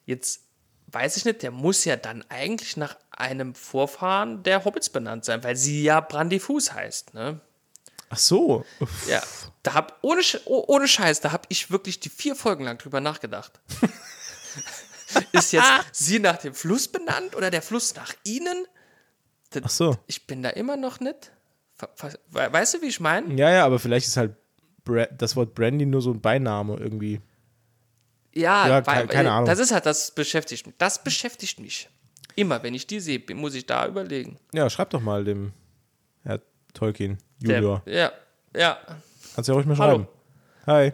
Jetzt weiß ich nicht, der muss ja dann eigentlich nach einem Vorfahren der Hobbits benannt sein, weil sie ja Brandifuß heißt, ne? Ach so. Uff. Ja, da hab, ohne, oh- ohne Scheiß, da habe ich wirklich die vier Folgen lang drüber nachgedacht. Ist jetzt sie nach dem Fluss benannt oder der Fluss nach ihnen? Das- Ach so. Ich bin da immer noch nicht. Weißt du, wie ich meine? Ja, ja, aber vielleicht ist halt Bra das Wort Brandy nur so ein Beiname irgendwie. Ja, Ja, weil, ke- keine Ahnung. Das ist halt, das beschäftigt mich. Das beschäftigt mich. Immer, wenn ich die sehe, muss ich da überlegen. Ja, schreib doch mal dem Herr Tolkien, Der- Junior. Ja, ja. Kannst ja ruhig mal Hallo. schreiben. Hi.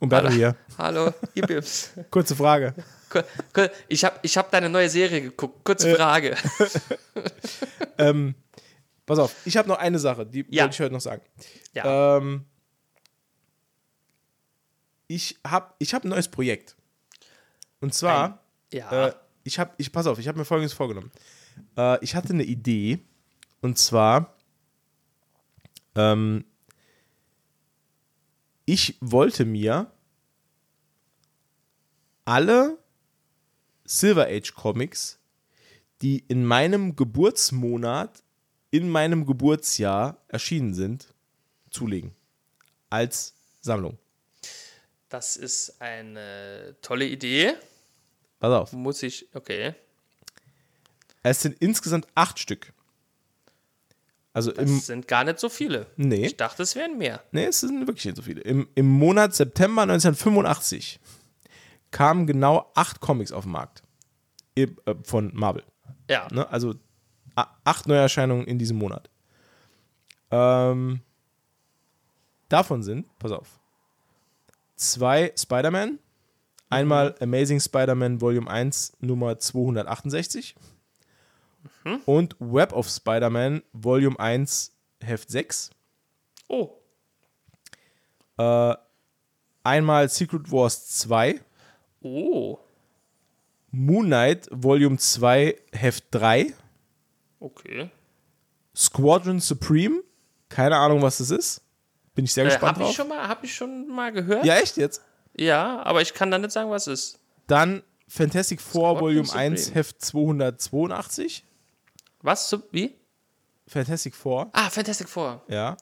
Umberto hier. Hallo, ihr. Kurze Frage. Ich habe ich hab deine neue Serie geguckt. Kurze Frage. Ähm, pass auf, ich habe noch eine Sache, die Ja. wollte ich heute noch sagen. Ja. Ähm, ich habe ich hab ein neues Projekt. Und zwar, ja. äh, ich habe, ich, pass auf, ich habe mir folgendes vorgenommen. Äh, ich hatte eine Idee, und zwar, ähm, ich wollte mir alle Silver Age Comics, die in meinem Geburtsmonat, in meinem Geburtsjahr erschienen sind, zulegen. Als Sammlung. Das ist eine tolle Idee. Pass auf. Muss ich, okay. Es sind insgesamt acht Stück. Also Das im, sind gar nicht so viele. Nee. Ich dachte, es wären mehr. Nee, es sind wirklich nicht so viele. Im, Im Monat September 1985 kamen genau acht Comics auf den Markt. Äh, Von Marvel. Ja. Ne? Also acht Neuerscheinungen in diesem Monat. Ähm, davon sind, pass auf, zwei Spider-Man. Einmal Amazing Spider-Man Volume 1 Nummer 268 und Web of Spider-Man Volume 1 Heft 6. Oh, Äh, einmal Secret Wars 2, oh, Moon Knight Volume 2 Heft 3, okay. Squadron Supreme, keine Ahnung, was das ist. Bin ich sehr Äh, gespannt Habe ich, drauf. schon mal- hab ich schon mal gehört? Ja, echt jetzt? Ja, aber ich kann da nicht sagen, was es ist. Dann Fantastic Four Scorpion Volume Supreme. 1 Heft 282. Was? Wie? Fantastic Four, Ah, Fantastic Four. ja.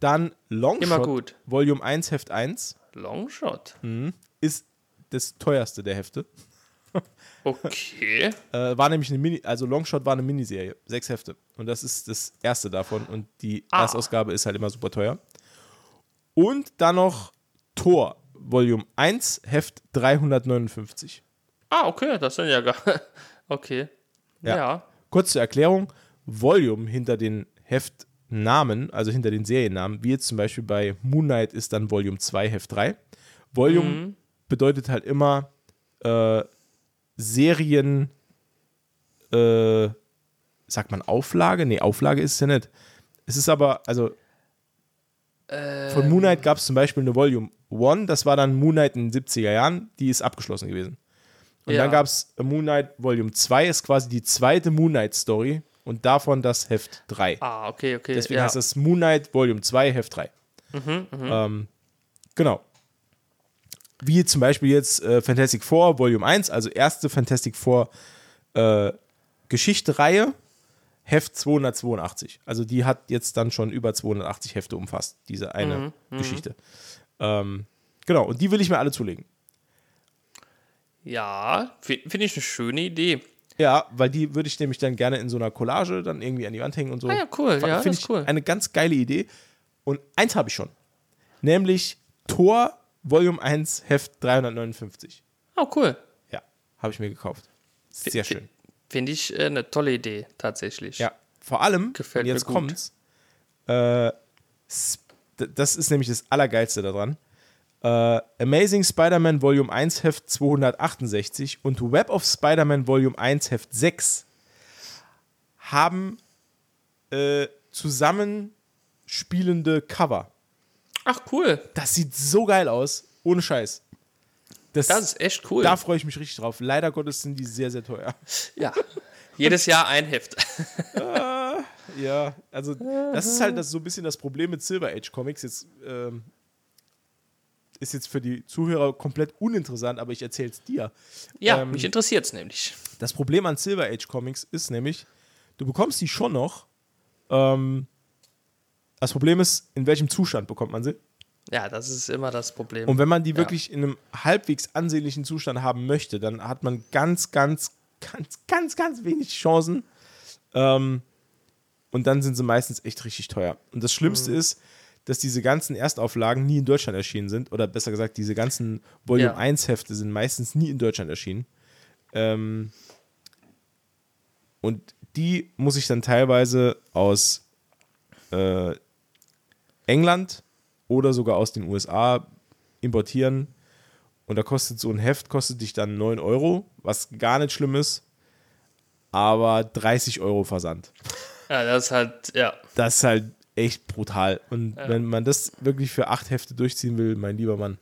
Dann Longshot Immer gut. Volume 1 Heft 1 Longshot. ist das teuerste der Hefte. Okay. Äh, war nämlich eine Mini, also Longshot war eine Miniserie, sechs Hefte. Und das ist das erste davon. Und die Ah. Erstausgabe ist halt immer super teuer. Und dann noch Thor, Volume 1, Heft 359. Ah, okay, das sind ja gar. Okay. Ja. Ja. Kurz zur Erklärung: Volume hinter den Heftnamen, also hinter den Seriennamen, wie jetzt zum Beispiel bei Moon Knight ist dann Volume 2, Heft 3. Volume Mhm. Bedeutet halt immer äh, Serien, äh, sagt man Auflage? Nee, Auflage ist es ja nicht. Es ist aber, also von Moon Knight gab es zum Beispiel eine Volume 1, das war dann Moon Knight in den 70er Jahren, die ist abgeschlossen gewesen. Und Ja. dann gab es Moon Knight Volume 2, ist quasi die zweite Moon Knight Story und davon das Heft 3. Ah, okay, okay. Deswegen ja. heißt das Moon Knight Volume 2, Heft 3. Mhm, Ähm, genau. Wie zum Beispiel jetzt äh, Fantastic Four Volume 1, also erste Fantastic Four äh, Geschichte-Reihe, Heft 282. Also die hat jetzt dann schon über 280 Hefte umfasst, diese eine Mhm, Geschichte. Ähm, genau, und die will ich mir alle zulegen. Ja, fi- finde ich eine schöne Idee. Ja, weil die würde ich nämlich dann gerne in so einer Collage dann irgendwie an die Wand hängen und so. Ah ja, cool, ja, Finde ich cool. eine ganz geile Idee. Und eins habe ich schon. Nämlich Tor Volume 1 Heft 359. Oh, cool. Ja, habe ich mir gekauft. Sehr schön. Finde ich äh, eine tolle Idee, tatsächlich. Ja, vor allem, Gefällt jetzt mir kommt's, äh, das ist nämlich das Allergeilste daran. Äh, Amazing Spider-Man Volume 1 Heft 268 und Web of Spider-Man Volume 1 Heft 6 haben äh, zusammen spielende Cover. Ach, cool. Das sieht so geil aus, ohne Scheiß. Das, Das ist echt cool. Da freue ich mich richtig drauf. Leider Gottes sind die sehr, sehr teuer. ja. Jedes Jahr ein Heft. Ja, also das ist halt das, so ein bisschen das Problem mit Silver Age Comics. Jetzt ähm, ist jetzt für die Zuhörer komplett uninteressant, aber ich erzähle es dir. Ja, Ähm, mich interessiert es nämlich. Das Problem an Silver Age Comics ist nämlich, du bekommst die schon noch. Ähm, das Problem ist, in welchem Zustand bekommt man sie? Ja, das ist immer das Problem. Und wenn man die wirklich in einem halbwegs ansehnlichen Zustand haben möchte, dann hat man ganz, ganz, ganz, ganz, ganz wenig Chancen. Ähm, und dann sind sie meistens echt richtig teuer. Und das Schlimmste ist, dass diese ganzen Erstauflagen nie in Deutschland erschienen sind. Oder besser gesagt, diese ganzen Volume Ja. 1 Hefte sind meistens nie in Deutschland erschienen. Ähm, und die muss ich dann teilweise aus äh, England oder sogar aus den USA importieren. Und da kostet so ein Heft, kostet dich dann 9 Euro, was gar nicht schlimm ist, aber 30 Euro Versand. ja, das ist halt, ja. Das ist halt echt brutal. Und wenn man das wirklich für acht Hefte durchziehen will, mein lieber Mann,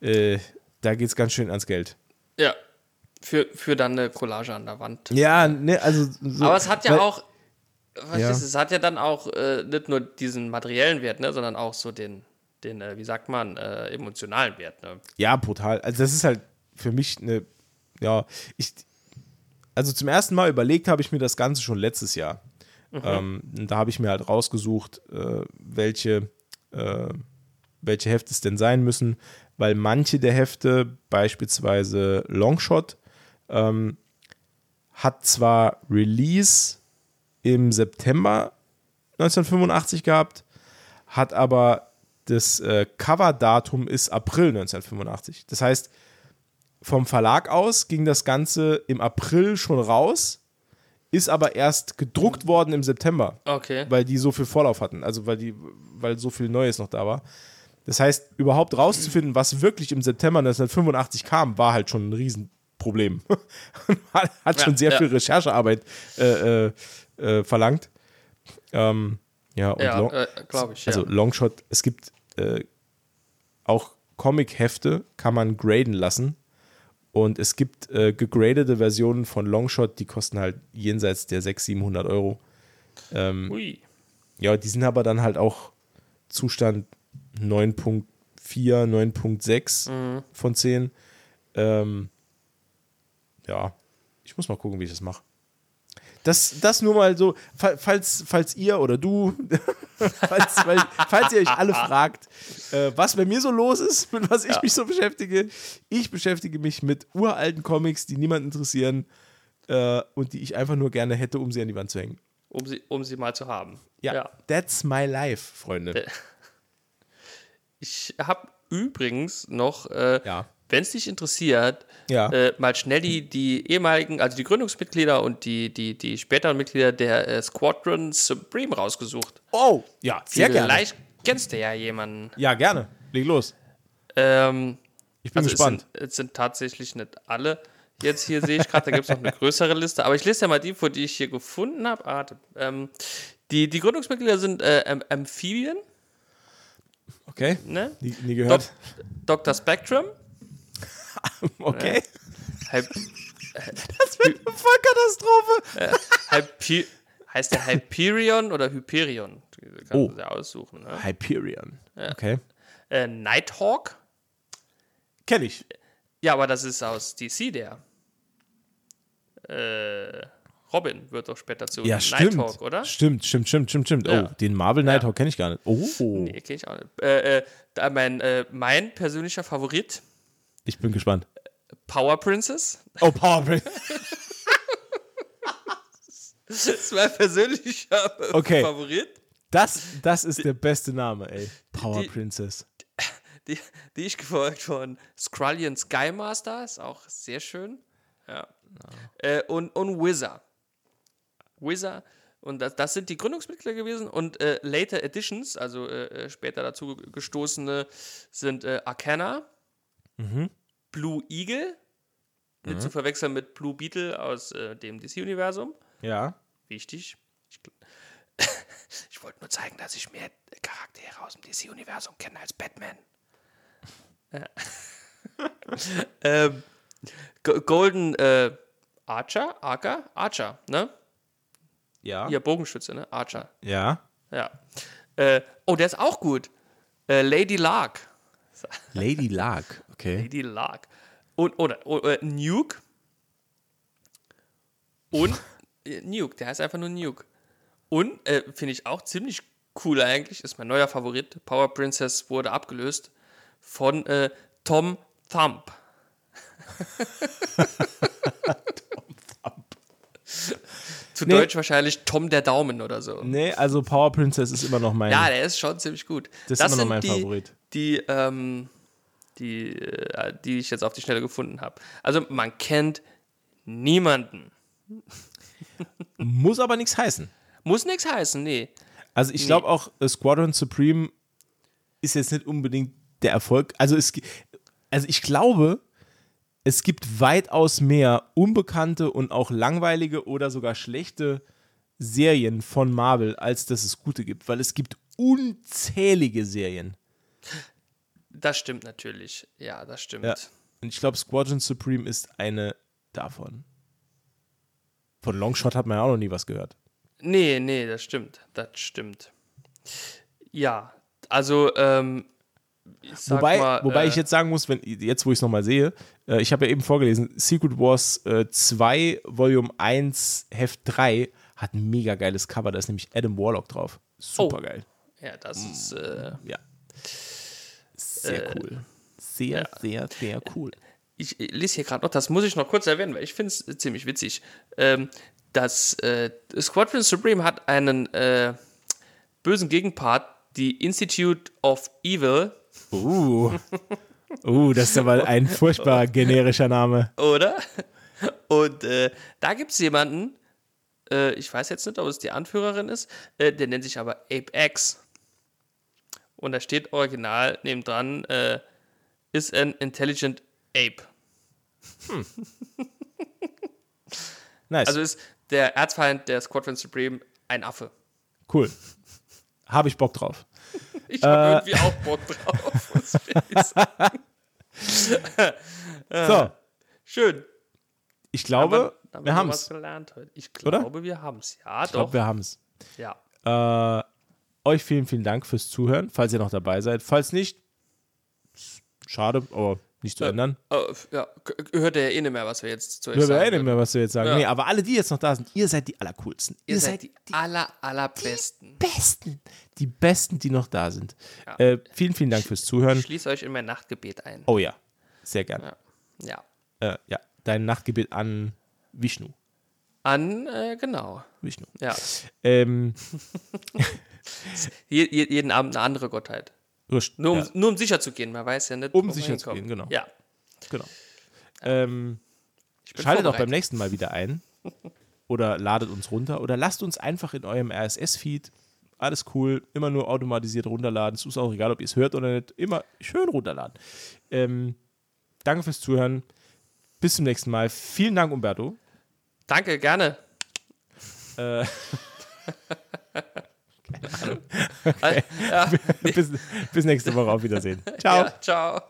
äh, da geht es ganz schön ans Geld. Ja. Für, für dann eine Collage an der Wand. Ja, ne, also. So, Aber es hat ja auch, was Ja. ist, es hat ja dann auch äh, nicht nur diesen materiellen Wert, ne, sondern auch so den, den äh, wie sagt man, äh, emotionalen Wert. Ne? Ja, brutal. Also das ist halt für mich eine, ja, ich, also zum ersten Mal überlegt habe ich mir das Ganze schon letztes Jahr. Ähm, und da habe ich mir halt rausgesucht, äh, welche, äh, welche Hefte es denn sein müssen, weil manche der Hefte, beispielsweise Longshot, ähm, hat zwar Release im September 1985 gehabt, hat aber das äh, Coverdatum ist April 1985. Das heißt, vom Verlag aus ging das Ganze im April schon raus, ist aber erst gedruckt worden im September, Okay. weil die so viel Vorlauf hatten, also weil die, weil so viel Neues noch da war. Das heißt, überhaupt rauszufinden, was wirklich im September 1985 kam, war halt schon ein Riesenproblem. hat hat schon Ja, sehr ja. viel Recherchearbeit äh, äh, äh, verlangt. Ähm, ja, und Ja, äh, glaube ich. also ja. Longshot, es gibt äh, auch Comic-Hefte, kann man graden lassen. Und es gibt äh, gegradete Versionen von Longshot, die kosten halt jenseits der 600, 700 Euro. Ähm, Ui. ja, die sind aber dann halt auch Zustand 9.4, 9.6 Mhm. von 10. Ähm, ja, ich muss mal gucken, wie ich das mache. Das, das nur mal so, fa- falls, falls ihr oder du, falls, weil, falls ihr euch alle fragt, äh, was bei mir so los ist, mit was ich mich so beschäftige. Ich beschäftige mich mit uralten Comics, die niemanden interessieren äh, und die ich einfach nur gerne hätte, um sie an die Wand zu hängen. Um sie, um sie mal zu haben. Ja, that's my life, Freunde. Ich habe übrigens noch, äh, Ja. wenn es dich interessiert, Ja. äh, mal schnell die, die ehemaligen, also die Gründungsmitglieder und die, die, die späteren Mitglieder der äh, Squadron Supreme rausgesucht. Oh, ja, sehr gerne. Vielleicht kennst du ja jemanden. Ja, gerne. Leg los. Ähm, Ich bin also gespannt. Es sind, es sind tatsächlich nicht alle. Jetzt hier sehe ich gerade, da gibt es noch eine größere Liste. Aber ich lese ja mal die vor, die ich hier gefunden habe. Ah, ähm, die, die Gründungsmitglieder sind äh, Am- Amphibien, Okay. ne? Nie, nie gehört. Dr. Spectrum, Okay. Hyp Voll Katastrophe. Hypi heißt der Hyperion oder Hyperion? Kannst Oh. du aussuchen. Ne? Hyperion. Okay. Äh, Nighthawk. Kenn ich. Ja, aber das ist aus DC, der. Äh, Robin wird doch später zu Ja, stimmt. Nighthawk, oder? Stimmt, stimmt, stimmt, stimmt, stimmt. Ja. Oh, den Marvel Nighthawk kenne ich gar nicht. Oh. Nee, kenn ich auch nicht. Äh, äh, mein, äh, mein persönlicher Favorit, Ich bin gespannt. Power Princess. Oh, Power Prince. Das ist mein persönlicher Okay. Favorit. Das, das ist der beste Name, ey. Power die- Princess. Die, die ich gefolgt von Skrullian Skymaster, ist auch sehr schön. Ja. Äh, und, und Wizard. Wizard. Und das, das sind die Gründungsmitglieder gewesen. Und äh, Later Editions, also äh, äh, später dazu gestoßene, sind äh, Arcana, Blue Eagle, nicht zu verwechseln mit Blue Beetle aus äh, dem DC-Universum. Ja. Wichtig. Ich, ich wollte nur zeigen, dass ich mehr Charaktere aus dem DC-Universum kenne als Batman. Ja. ähm, Go- Golden äh, Archer? Archer? Archer, ne? Ja. Ihr Bogenschütze, ne? Archer. Ja. Ja. Äh, oh, der ist auch gut. Äh, Lady Lark. Lady Lark. Okay. Lady Lark. Und, oder, oder äh, Nuke. Und äh, Nuke, der heißt einfach nur Nuke. Und äh, finde ich auch ziemlich cool eigentlich, ist mein neuer Favorit. Power Princess wurde abgelöst von äh, Tom Thump. Zu Nee. Deutsch wahrscheinlich Tom der Daumen oder so. Nee, also Power Princess ist immer noch mein. Ja, der ist schon ziemlich gut. Das ist immer noch mein die, Favorit. Die, ähm, die, äh, die ich jetzt auf die Schnelle gefunden habe. Also man kennt niemanden. Muss aber nichts heißen. Muss nichts heißen, nee. Also ich glaube auch, äh, Squadron Supreme ist jetzt nicht unbedingt der Erfolg. Also es, also ich glaube, es gibt weitaus mehr unbekannte und auch langweilige oder sogar schlechte Serien von Marvel, als dass es gute gibt, weil es gibt unzählige Serien. Das stimmt natürlich. Ja, das stimmt. Ja. Und ich glaube, Squadron Supreme ist eine davon. Von Longshot hat man ja auch noch nie was gehört. Nee, nee, das stimmt. Das stimmt. Ja, also, ähm, Wobei, mal, wobei äh, ich jetzt sagen muss, wenn, jetzt wo ich es nochmal sehe, äh, ich habe ja eben vorgelesen, Secret Wars äh, 2, Volume 1, Heft 3 hat ein mega geiles Cover, da ist nämlich Adam Warlock drauf. Super geil. Ja, das ist, äh, Ja. Sehr cool. Sehr, sehr, sehr cool. ich äh, lese hier gerade noch, das muss ich noch kurz erwähnen, weil ich finde es ziemlich witzig. Ähm, das äh, Squadron Supreme hat einen äh, bösen Gegenpart, die Institute of Evil, Uh. Uh, das ist aber ein furchtbar generischer Name. oder? Und äh, da gibt es jemanden, äh, ich weiß jetzt nicht, ob es die Anführerin ist, äh, der nennt sich aber Ape X. Und da steht original nebendran, äh, ist an intelligent ape. Nice. Also ist der Erzfeind der Squadron Supreme ein Affe. cool. Habe ich Bock drauf. Ich habe irgendwie auch Bock drauf. ich. So, Schön. ich glaube, wir haben es. gelernt heute. Ich Oder? glaube, wir haben es. Ja, Ich glaube, doch. wir haben es. ja. Äh, euch vielen, vielen Dank fürs Zuhören, falls ihr noch dabei seid. Falls nicht, schade, aber Nicht zu ändern. Oh, ja, hört ihr ja eh nicht mehr, was wir jetzt zu euch Wir sagen. wissen nicht mehr, was wir jetzt sagen. Ja. Nee, aber alle, die jetzt noch da sind, ihr seid die allercoolsten. Ihr seid die aller, allerbesten. Besten. Die Besten, die noch da sind. Äh, vielen, vielen Dank fürs Zuhören. Schließt euch in mein Nachtgebet ein. Oh ja, sehr gerne. Ja. Äh, ja, dein Nachtgebet an Vishnu. An, äh, genau. Vishnu. Ja. Ähm, jeden Abend eine andere Gottheit. wurscht. Nur um, ja, nur um sicher zu gehen, man weiß ja nicht. Um sicher zu gehen, genau. Ja. genau. Ähm, Schaltet auch beim nächsten Mal wieder ein. Oder ladet uns runter. Oder lasst uns einfach in eurem RSS-Feed. Alles cool. Immer nur automatisiert runterladen. Es ist auch egal, ob ihr es hört oder nicht. Immer schön runterladen. Ähm, danke fürs Zuhören. Bis zum nächsten Mal. Vielen Dank, Umberto. Danke, gerne. Äh, Äh, ja. bis, bis nächste Woche. Auf Wiedersehen. Ciao. Ja, ciao.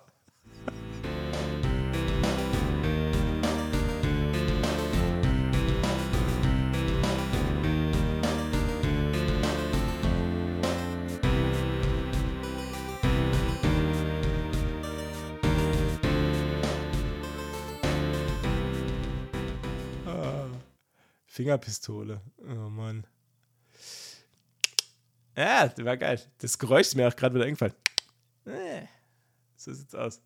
Fingerpistole. Oh Mann. Ja, das war geil. Das Geräusch ist mir auch gerade wieder eingefallen. Äh, So sieht's aus.